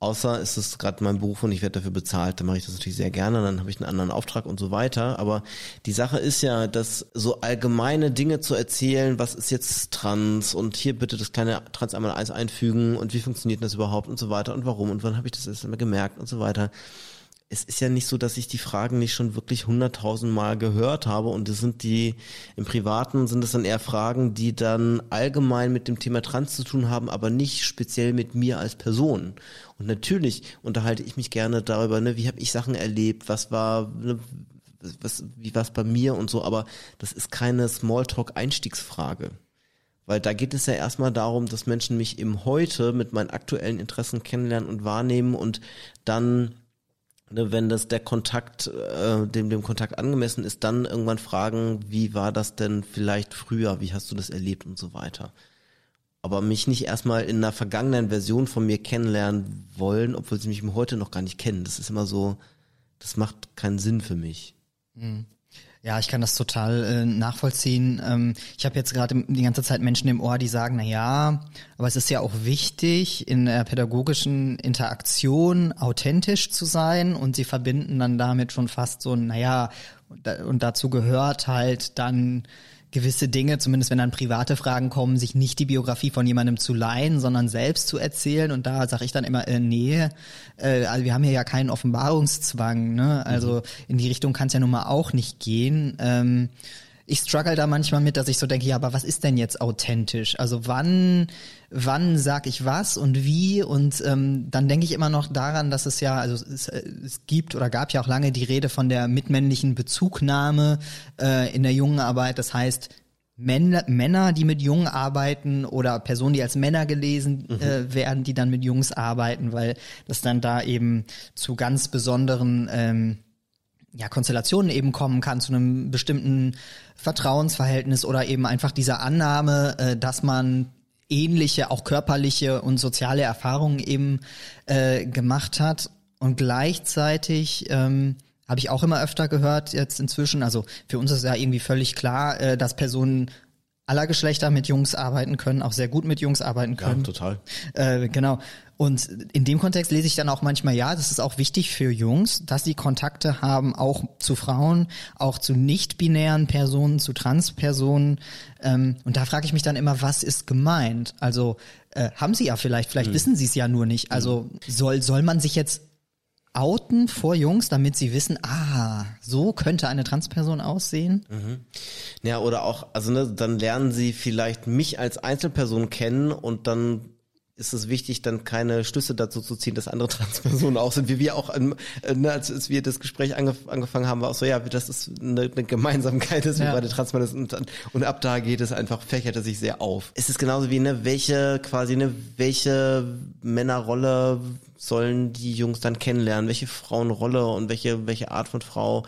Außer ist es gerade mein Beruf und ich werde dafür bezahlt, dann mache ich das natürlich sehr gerne, dann habe ich einen anderen Auftrag und so weiter. Aber die Sache ist ja, dass so allgemeine Dinge zu erzählen, was ist jetzt trans und hier bitte das kleine Trans einmal eins einfügen und wie funktioniert das überhaupt und so weiter und warum und wann habe ich das erst einmal gemerkt und so weiter es ist ja nicht so, dass ich die Fragen nicht schon wirklich hunderttausend Mal gehört habe und es sind die, im Privaten sind es dann eher Fragen, die dann allgemein mit dem Thema Trans zu tun haben, aber nicht speziell mit mir als Person. Und natürlich unterhalte ich mich gerne darüber, ne, wie habe ich Sachen erlebt, was war, ne, was, wie war es bei mir und so, aber das ist keine Smalltalk-Einstiegsfrage. Weil da geht es ja erstmal darum, dass Menschen mich im Heute mit meinen aktuellen Interessen kennenlernen und wahrnehmen und dann Ne, wenn das der Kontakt, äh, dem, dem Kontakt angemessen ist, dann irgendwann fragen, wie war das denn vielleicht früher, wie hast du das erlebt und so weiter. Aber mich nicht erstmal in einer vergangenen Version von mir kennenlernen wollen, obwohl sie mich heute noch gar nicht kennen. Das ist immer so, das macht keinen Sinn für mich. Mhm. Ja, ich kann das total äh, nachvollziehen. Ähm, ich habe jetzt gerade die ganze Zeit Menschen im Ohr, die sagen, na ja, aber es ist ja auch wichtig, in der pädagogischen Interaktion authentisch zu sein und sie verbinden dann damit schon fast so, naja, und dazu gehört halt dann gewisse Dinge, zumindest wenn dann private Fragen kommen, sich nicht die Biografie von jemandem zu leihen, sondern selbst zu erzählen. Und da sage ich dann immer, äh, nee, äh, also wir haben hier ja keinen Offenbarungszwang. Ne? Also mhm. in die Richtung kann es ja nun mal auch nicht gehen. Ähm, ich struggle da manchmal mit, dass ich so denke, ja, aber was ist denn jetzt authentisch? Also wann, wann sag ich was und wie? Und ähm, dann denke ich immer noch daran, dass es ja, also es, es gibt oder gab ja auch lange die Rede von der mitmännlichen Bezugnahme äh, in der jungen Arbeit. Das heißt, Männer, Männer, die mit Jungen arbeiten oder Personen, die als Männer gelesen mhm. äh, werden, die dann mit Jungs arbeiten, weil das dann da eben zu ganz besonderen ähm, ja, Konstellationen eben kommen kann, zu einem bestimmten Vertrauensverhältnis oder eben einfach dieser Annahme, äh, dass man ähnliche, auch körperliche und soziale Erfahrungen eben äh, gemacht hat. Und gleichzeitig ähm, habe ich auch immer öfter gehört jetzt inzwischen, also für uns ist ja irgendwie völlig klar, äh, dass Personen aller Geschlechter mit Jungs arbeiten können, auch sehr gut mit Jungs arbeiten können. Ja, total. Äh, genau. Und in dem Kontext lese ich dann auch manchmal, ja, das ist auch wichtig für Jungs, dass sie Kontakte haben, auch zu Frauen, auch zu nicht-binären Personen, zu Transpersonen. Ähm, und da frage ich mich dann immer, was ist gemeint? Also äh, haben sie ja vielleicht, vielleicht mhm. wissen sie es ja nur nicht. Also soll, soll man sich jetzt outen vor Jungs, damit sie wissen, ah, so könnte eine Transperson aussehen? Mhm. Ja, oder auch, also ne, dann lernen sie vielleicht mich als Einzelperson kennen und dann ist es wichtig, dann keine Schlüsse dazu zu ziehen, dass andere [LAUGHS] Transpersonen auch sind, wie wir auch, äh, ne, als, wir das Gespräch angef angefangen haben, war auch so, ja, das ist eine, eine Gemeinsamkeit, dass ja. wir beide Transpersonen sind und, und ab da geht es einfach, fächert es sich sehr auf. Es ist genauso wie, ne, welche, quasi, ne, welche Männerrolle sollen die Jungs dann kennenlernen, welche Frauenrolle und welche, welche Art von Frau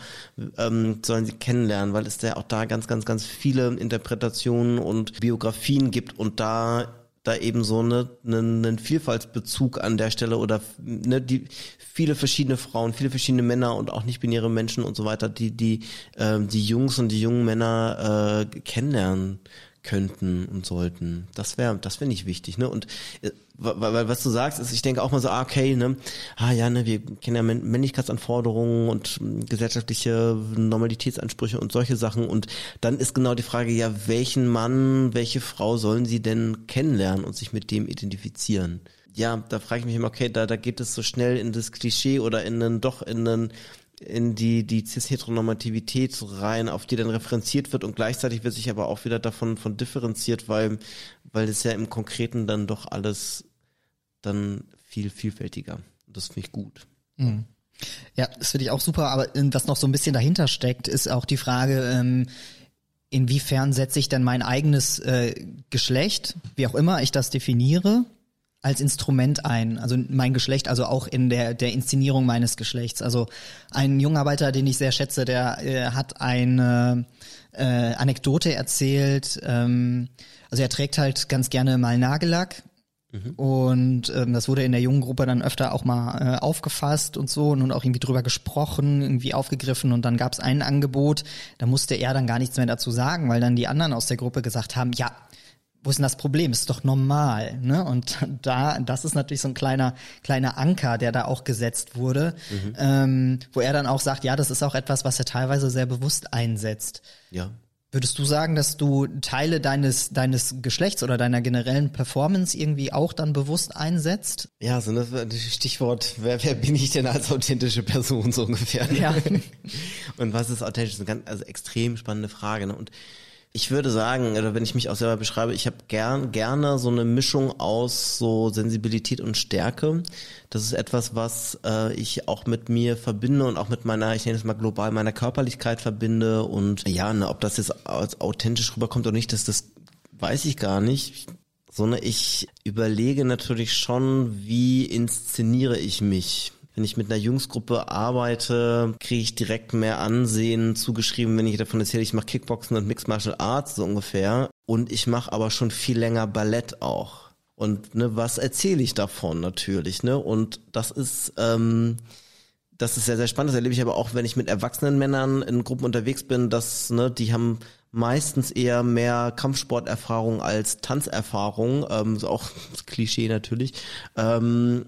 ähm, sollen sie kennenlernen, weil es da auch da ganz, ganz, ganz viele Interpretationen und Biografien gibt und da da eben so eine, einen, einen Vielfaltsbezug an der Stelle oder ne, die viele verschiedene Frauen, viele verschiedene Männer und auch nicht-binäre Menschen und so weiter, die die äh, die Jungs und die jungen Männer äh, kennenlernen könnten und sollten. Das wäre, das wäre nicht wichtig, ne? Und äh, weil, was du sagst, ist, ich denke auch mal so, ah, okay, ne, ah ja, ne, wir kennen ja Männlichkeitsanforderungen und gesellschaftliche Normalitätsansprüche und solche Sachen. Und dann ist genau die Frage, ja, welchen Mann, welche Frau sollen sie denn kennenlernen und sich mit dem identifizieren? Ja, da frage ich mich immer, okay, da, da geht es so schnell in das Klischee oder in einen, doch in einen in die, die Cis-Heteronormativität rein, auf die dann referenziert wird und gleichzeitig wird sich aber auch wieder davon von differenziert, weil, weil es ja im Konkreten dann doch alles dann viel vielfältiger. Das finde ich gut. Mhm. Ja, das finde ich auch super, aber ähm, was noch so ein bisschen dahinter steckt, ist auch die Frage, ähm, inwiefern setze ich denn mein eigenes äh, Geschlecht, wie auch immer ich das definiere, als Instrument ein, also mein Geschlecht, also auch in der der Inszenierung meines Geschlechts. Also ein Jungarbeiter, den ich sehr schätze, der äh, hat eine äh, Anekdote erzählt. Ähm, also er trägt halt ganz gerne mal Nagellack mhm. und ähm, das wurde in der jungen Gruppe dann öfter auch mal äh, aufgefasst und so und auch irgendwie drüber gesprochen, irgendwie aufgegriffen und dann gab es ein Angebot, da musste er dann gar nichts mehr dazu sagen, weil dann die anderen aus der Gruppe gesagt haben, ja, wo ist denn das Problem? Ist doch normal, ne? Und [LAUGHS] da, das ist natürlich so ein kleiner, kleiner Anker, der da auch gesetzt wurde, mhm. ähm, wo er dann auch sagt, ja, das ist auch etwas, was er teilweise sehr bewusst einsetzt. Ja. Würdest du sagen, dass du Teile deines, deines Geschlechts oder deiner generellen Performance irgendwie auch dann bewusst einsetzt? Ja, so das Stichwort, wer, wer bin ich denn als authentische Person so ungefähr? Ja. [LAUGHS] Und was ist authentisch? Das ist eine ganz, also extrem spannende Frage. Ne? Und ich würde sagen, oder wenn ich mich auch selber beschreibe, ich habe gern, gerne so eine Mischung aus so Sensibilität und Stärke. Das ist etwas, was äh, ich auch mit mir verbinde und auch mit meiner, ich nenne es mal global, meiner Körperlichkeit verbinde. Und ja, ne, ob das jetzt als authentisch rüberkommt oder nicht, das, das weiß ich gar nicht. Sondern ich überlege natürlich schon, wie inszeniere ich mich wenn ich mit einer Jungsgruppe arbeite, kriege ich direkt mehr Ansehen zugeschrieben, wenn ich davon erzähle, ich mache Kickboxen und Mixed Martial Arts so ungefähr. Und ich mache aber schon viel länger Ballett auch. Und ne, was erzähle ich davon natürlich, ne? Und das ist ähm, das ist sehr, sehr spannend. Das erlebe ich aber auch, wenn ich mit erwachsenen Männern in Gruppen unterwegs bin, dass, ne, die haben meistens eher mehr Kampfsporterfahrung als Tanzerfahrung, ähm, so auch [LAUGHS] Klischee natürlich. Ähm,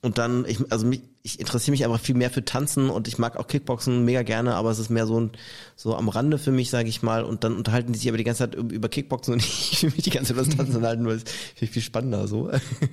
und dann, ich, also mich, ich interessiere mich einfach viel mehr für Tanzen und ich mag auch Kickboxen mega gerne, aber es ist mehr so ein, so am Rande für mich, sage ich mal. Und dann unterhalten die sich aber die ganze Zeit über Kickboxen und [LAUGHS] ich will mich die ganze Zeit über Tanzen halten, weil es viel, viel spannender so.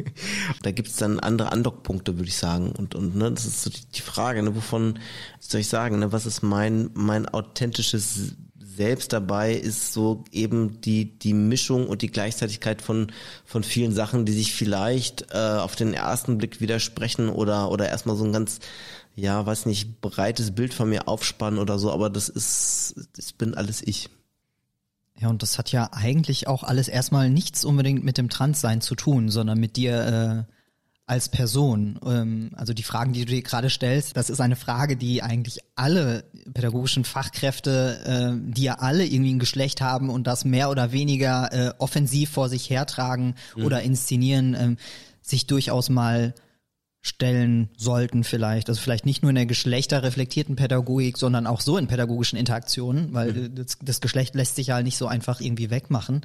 [LAUGHS] da gibt's dann andere Andockpunkte, würde ich sagen. Und, und ne, das ist so die, die Frage, ne, wovon soll ich sagen, ne, was ist mein, mein authentisches selbst dabei ist so eben die, die Mischung und die Gleichzeitigkeit von, von vielen Sachen, die sich vielleicht äh, auf den ersten Blick widersprechen oder, oder erstmal so ein ganz, ja, weiß nicht, breites Bild von mir aufspannen oder so, aber das ist, das bin alles ich. Ja, und das hat ja eigentlich auch alles erstmal nichts unbedingt mit dem Transsein zu tun, sondern mit dir äh, als Person. Ähm, also die Fragen, die du dir gerade stellst, das ist eine Frage, die eigentlich alle pädagogischen Fachkräfte, äh, die ja alle irgendwie ein Geschlecht haben und das mehr oder weniger äh, offensiv vor sich hertragen mhm. oder inszenieren, ähm, sich durchaus mal stellen sollten vielleicht. Also vielleicht nicht nur in der geschlechterreflektierten Pädagogik, sondern auch so in pädagogischen Interaktionen, weil mhm. das, das, Geschlecht lässt sich ja nicht so einfach irgendwie wegmachen.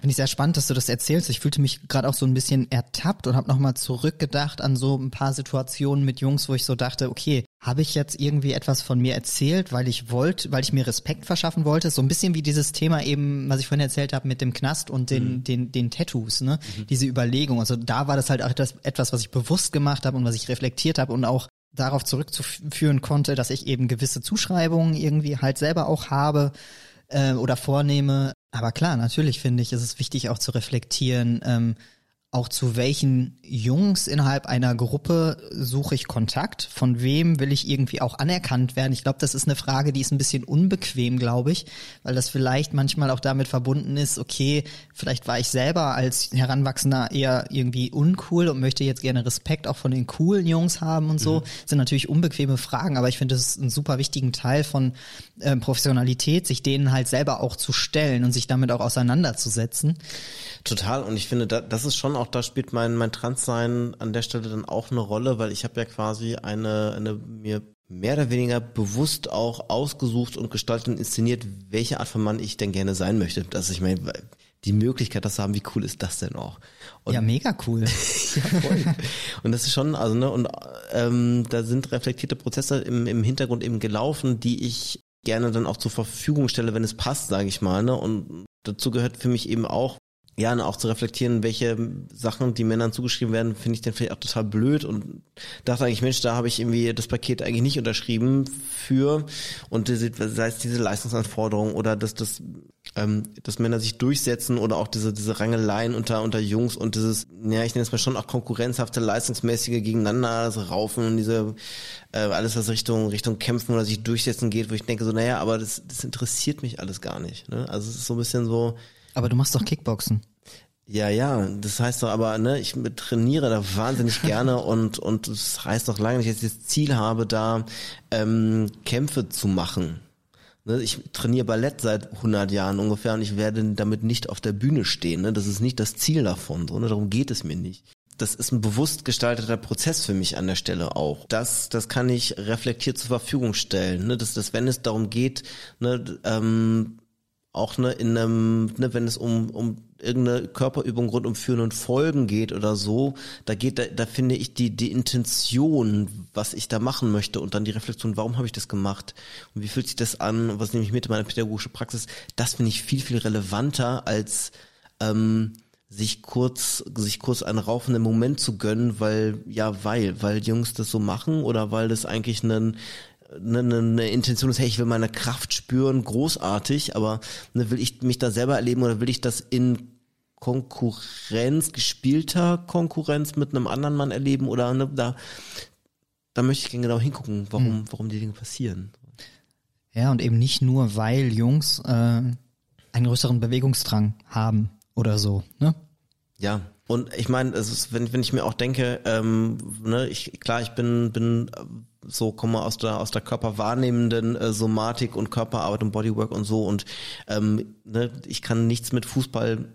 Finde ich sehr spannend, dass du das erzählst. Ich fühlte mich gerade auch so ein bisschen ertappt und habe nochmal zurückgedacht an so ein paar Situationen mit Jungs, wo ich so dachte, okay, habe ich jetzt irgendwie etwas von mir erzählt, weil ich wollte, weil ich mir Respekt verschaffen wollte? So ein bisschen wie dieses Thema eben, was ich vorhin erzählt habe mit dem Knast und den, mhm. den, den Tattoos, ne? Mhm. Diese Überlegung. Also da war das halt auch etwas, etwas was ich bewusst gemacht habe und was ich reflektiert habe und auch darauf zurückzuführen konnte, dass ich eben gewisse Zuschreibungen irgendwie halt selber auch habe äh, oder vornehme. Aber klar, natürlich finde ich, ist es wichtig auch zu reflektieren, ähm, auch zu welchen Jungs innerhalb einer Gruppe suche ich Kontakt? Von wem will ich irgendwie auch anerkannt werden? Ich glaube, das ist eine Frage, die ist ein bisschen unbequem, glaube ich, weil das vielleicht manchmal auch damit verbunden ist, okay, vielleicht war ich selber als Heranwachsender eher irgendwie uncool und möchte jetzt gerne Respekt auch von den coolen Jungs haben und so. Mhm. Das sind natürlich unbequeme Fragen, aber ich finde, das ist ein super wichtigen Teil von äh, Professionalität, sich denen halt selber auch zu stellen und sich damit auch auseinanderzusetzen. Total. Und ich finde, da, das ist schon auch, da spielt mein, mein Transsein an der Stelle dann auch eine Rolle, weil ich habe ja quasi eine, eine mir mehr oder weniger bewusst auch ausgesucht und gestaltet und inszeniert, welche Art von Mann ich denn gerne sein möchte. Dass ich meine, die Möglichkeit, das zu haben, wie cool ist das denn auch? Und, ja, mega cool. [LAUGHS] ja, voll. Und das ist schon, also ne, und ähm, da sind reflektierte Prozesse im, im Hintergrund eben gelaufen, die ich gerne dann auch zur Verfügung stelle, wenn es passt, sage ich mal. Ne? Und dazu gehört für mich eben auch, ja, und auch zu reflektieren, welche Sachen die Männern zugeschrieben werden, finde ich dann vielleicht auch total blöd und dachte eigentlich, Mensch, da habe ich irgendwie das Paket eigentlich nicht unterschrieben für und sei es diese Leistungsanforderungen oder dass das ähm, dass Männer sich durchsetzen oder auch diese diese Rangeleien unter unter Jungs und dieses ja ich nenne es mal schon auch konkurrenzhafte leistungsmäßige gegeneinander das Raufen und diese äh, alles was Richtung Richtung kämpfen oder sich durchsetzen geht wo ich denke so naja aber das das interessiert mich alles gar nicht ne? also es ist so ein bisschen so aber du machst doch Kickboxen. Ja, ja, das heißt doch aber, ne, ich trainiere da wahnsinnig [LAUGHS] gerne und und das heißt doch lange nicht, dass ich das Ziel habe, da ähm, Kämpfe zu machen. Ne, ich trainiere Ballett seit 100 Jahren ungefähr und ich werde damit nicht auf der Bühne stehen. Ne? Das ist nicht das Ziel davon, so, ne? darum geht es mir nicht. Das ist ein bewusst gestalteter Prozess für mich an der Stelle auch. Das, das kann ich reflektiert zur Verfügung stellen. Ne? Das, das, wenn es darum geht, ne, ähm, auch ne, in einem, ne, wenn es um, um irgendeine Körperübung rund um Führen und Folgen geht oder so, da geht, da, da finde ich die, die Intention, was ich da machen möchte und dann die Reflexion, warum habe ich das gemacht und wie fühlt sich das an, was nehme ich mit in meine pädagogische Praxis, das finde ich viel, viel relevanter als ähm, sich kurz, sich kurz einen raufenden Moment zu gönnen, weil, ja, weil, weil Jungs das so machen oder weil das eigentlich ein eine, eine Intention ist, hey, ich will meine Kraft spüren, großartig, aber ne, will ich mich da selber erleben oder will ich das in Konkurrenz, gespielter Konkurrenz mit einem anderen Mann erleben oder ne, da, da möchte ich gerne genau hingucken, warum, hm. warum die Dinge passieren. Ja, und eben nicht nur, weil Jungs äh, einen größeren Bewegungsdrang haben oder so, ne? Ja, und ich meine, wenn, wenn ich mir auch denke, ähm, ne, ich klar, ich bin bin so komme aus der aus der körperwahrnehmenden äh, Somatik und Körperarbeit und Bodywork und so und ähm, ne, ich kann nichts mit Fußball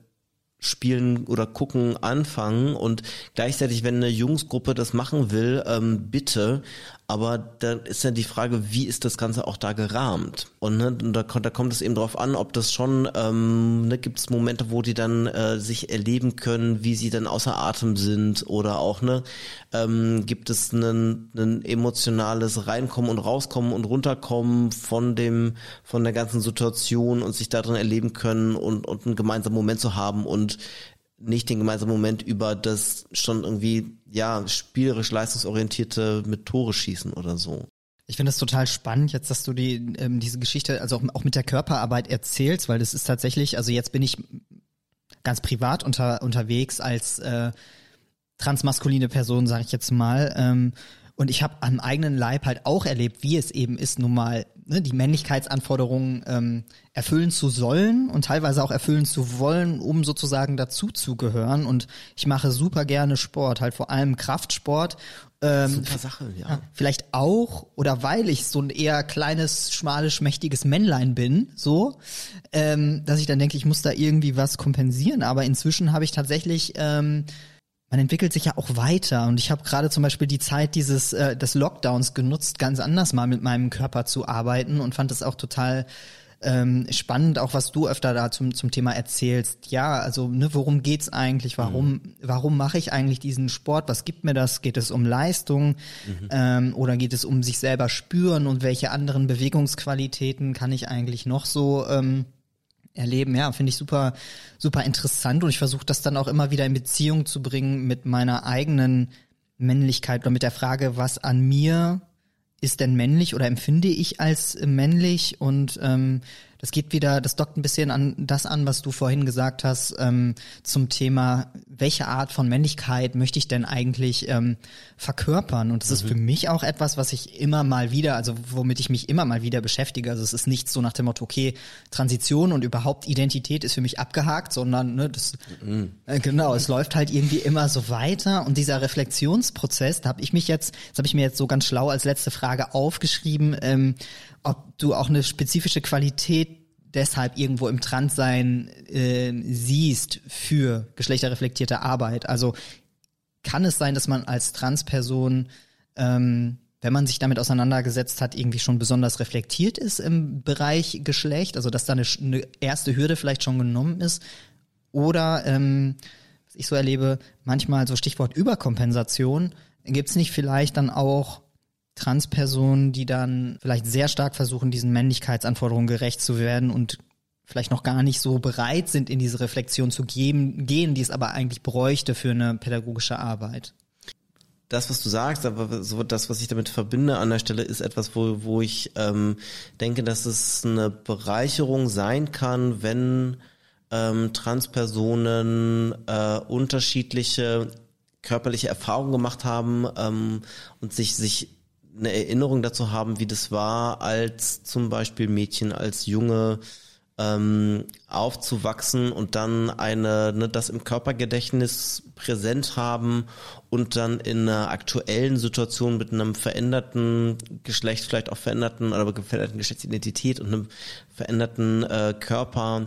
Spielen oder Gucken anfangen und gleichzeitig, wenn eine Jungsgruppe das machen will, ähm, bitte, aber da ist ja die Frage, wie ist das Ganze auch da gerahmt? Und, ne, da, da kommt es eben drauf an, ob das schon, ähm, ne, gibt es Momente, wo die dann äh, sich erleben können, wie sie dann außer Atem sind oder auch, ne, ähm, gibt es ein emotionales Reinkommen und Rauskommen und Runterkommen von dem, von der ganzen Situation und sich darin erleben können und, und einen gemeinsamen Moment zu haben und nicht den gemeinsamen Moment über das schon irgendwie, ja, spielerisch leistungsorientierte mit Tore schießen oder so. Ich finde das total spannend, jetzt, dass du die, ähm, diese Geschichte, also auch, auch mit der Körperarbeit erzählst, weil das ist tatsächlich, also jetzt bin ich ganz privat unter, unterwegs als äh, transmaskuline Person, sage ich jetzt mal. Ähm, und ich habe am eigenen Leib halt auch erlebt, wie es eben ist, nun mal ne, die Männlichkeitsanforderungen ähm, erfüllen zu sollen und teilweise auch erfüllen zu wollen, um sozusagen dazu zu gehören. Und ich mache super gerne Sport, halt vor allem Kraftsport. Ähm, super Sache, ja. Vielleicht auch, oder weil ich so ein eher kleines, schmales, schmächtiges Männlein bin, so, ähm, dass ich dann denke, ich muss da irgendwie was kompensieren. Aber inzwischen habe ich tatsächlich ähm, man entwickelt sich ja auch weiter und ich habe gerade zum Beispiel die Zeit dieses äh, des Lockdowns genutzt, ganz anders mal mit meinem Körper zu arbeiten und fand es auch total ähm, spannend, auch was du öfter da zum, zum Thema erzählst. Ja, also ne, worum geht's eigentlich? Warum, mhm. warum mache ich eigentlich diesen Sport? Was gibt mir das? Geht es um Leistung mhm. ähm, oder geht es um sich selber spüren und welche anderen Bewegungsqualitäten kann ich eigentlich noch so ähm, erleben. Ja, finde ich super, super interessant und ich versuche das dann auch immer wieder in Beziehung zu bringen mit meiner eigenen Männlichkeit oder mit der Frage, was an mir ist denn männlich oder empfinde ich als männlich und ähm, das geht wieder, das dockt ein bisschen an das an, was du vorhin gesagt hast ähm, zum Thema, welche Art von Männlichkeit möchte ich denn eigentlich ähm, verkörpern? Und das mhm. ist für mich auch etwas, was ich immer mal wieder, also womit ich mich immer mal wieder beschäftige. Also es ist nicht so nach dem Motto, okay, Transition und überhaupt Identität ist für mich abgehakt, sondern ne, das mhm. äh, genau, es läuft halt irgendwie immer so weiter. Und dieser Reflexionsprozess, da habe ich mich jetzt, das habe ich mir jetzt so ganz schlau als letzte Frage aufgeschrieben, ähm, ob du auch eine spezifische Qualität deshalb irgendwo im Transsein äh, siehst für geschlechterreflektierte Arbeit. Also kann es sein, dass man als Transperson, ähm, wenn man sich damit auseinandergesetzt hat, irgendwie schon besonders reflektiert ist im Bereich Geschlecht, also dass da eine, eine erste Hürde vielleicht schon genommen ist? Oder, ähm, was ich so erlebe, manchmal so Stichwort Überkompensation, gibt es nicht vielleicht dann auch Transpersonen, die dann vielleicht sehr stark versuchen, diesen Männlichkeitsanforderungen gerecht zu werden und vielleicht noch gar nicht so bereit sind, in diese Reflexion zu gehen, gehen, die es aber eigentlich bräuchte für eine pädagogische Arbeit. Das, was du sagst, aber so das, was ich damit verbinde an der Stelle, ist etwas, wo, wo ich ähm, denke, dass es eine Bereicherung sein kann, wenn ähm, Transpersonen äh, unterschiedliche körperliche Erfahrungen gemacht haben ähm, und sich sich eine Erinnerung dazu haben, wie das war, als zum Beispiel Mädchen, als Junge ähm, aufzuwachsen und dann eine, ne, das im Körpergedächtnis präsent haben und dann in einer aktuellen Situation mit einem veränderten Geschlecht, vielleicht auch veränderten oder veränderten Geschlechtsidentität und einem veränderten äh, Körper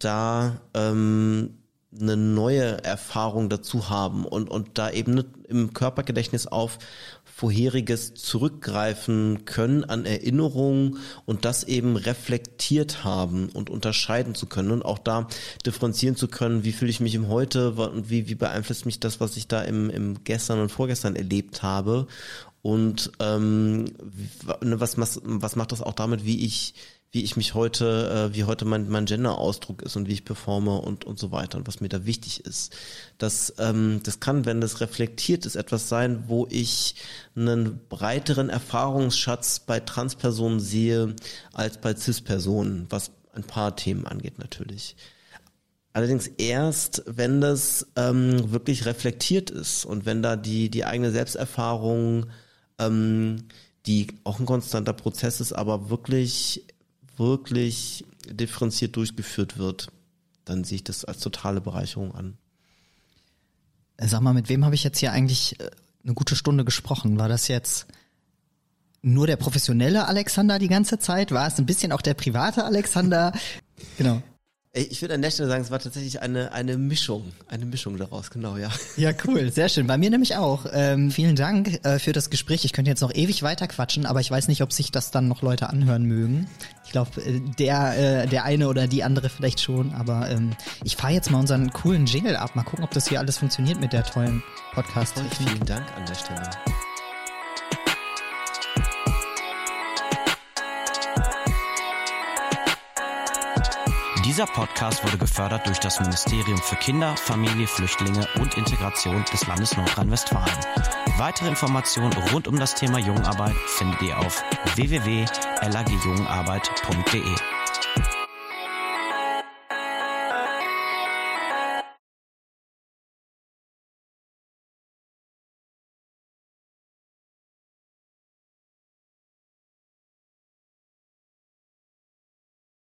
da ähm, eine neue Erfahrung dazu haben und, und da eben im Körpergedächtnis auf vorheriges zurückgreifen können an Erinnerungen und das eben reflektiert haben und unterscheiden zu können und auch da differenzieren zu können, wie fühle ich mich im Heute und wie, wie beeinflusst mich das, was ich da im, im Gestern und Vorgestern erlebt habe? Und ähm, ne, was, was, was macht das auch damit, wie ich wie ich mich heute, äh, wie heute mein, mein Gender-Ausdruck ist und wie ich performe und, und so weiter und was mir da wichtig ist. Das, ähm, das kann, wenn das reflektiert ist, etwas sein, wo ich einen breiteren Erfahrungsschatz bei Transpersonen sehe als bei Cis-Personen, was ein paar Themen angeht natürlich. Allerdings erst, wenn das ähm, wirklich reflektiert ist und wenn da die, die eigene Selbsterfahrung, ähm, die auch ein konstanter Prozess ist, aber wirklich wirklich differenziert durchgeführt wird, dann sehe ich das als totale Bereicherung an. Sag mal, mit wem habe ich jetzt hier eigentlich äh, eine gute Stunde gesprochen? War das jetzt nur der professionelle Alexander die ganze Zeit? War es ein bisschen auch der private Alexander? [LAUGHS] Genau. Ich würde an der Stelle sagen, es war tatsächlich eine, eine Mischung, eine Mischung daraus, genau, ja. Ja, cool, sehr schön. Bei mir nämlich auch. Ähm, vielen Dank äh, für das Gespräch. Ich könnte jetzt noch ewig weiter quatschen, aber ich weiß nicht, ob sich das dann noch Leute anhören mögen. Ich glaube, äh, der, äh, der eine oder die andere vielleicht schon, aber ähm, ich fahre jetzt mal unseren coolen Jingle ab. Mal gucken, ob das hier alles funktioniert mit der tollen podcast -Technik. Vielen Dank an der Stelle. Dieser Podcast wurde gefördert durch das Ministerium für Kinder, Familie, Flüchtlinge und Integration des Landes Nordrhein-Westfalen. Weitere Informationen rund um das Thema Jungarbeit findet ihr auf www.lagjungarbeit.de.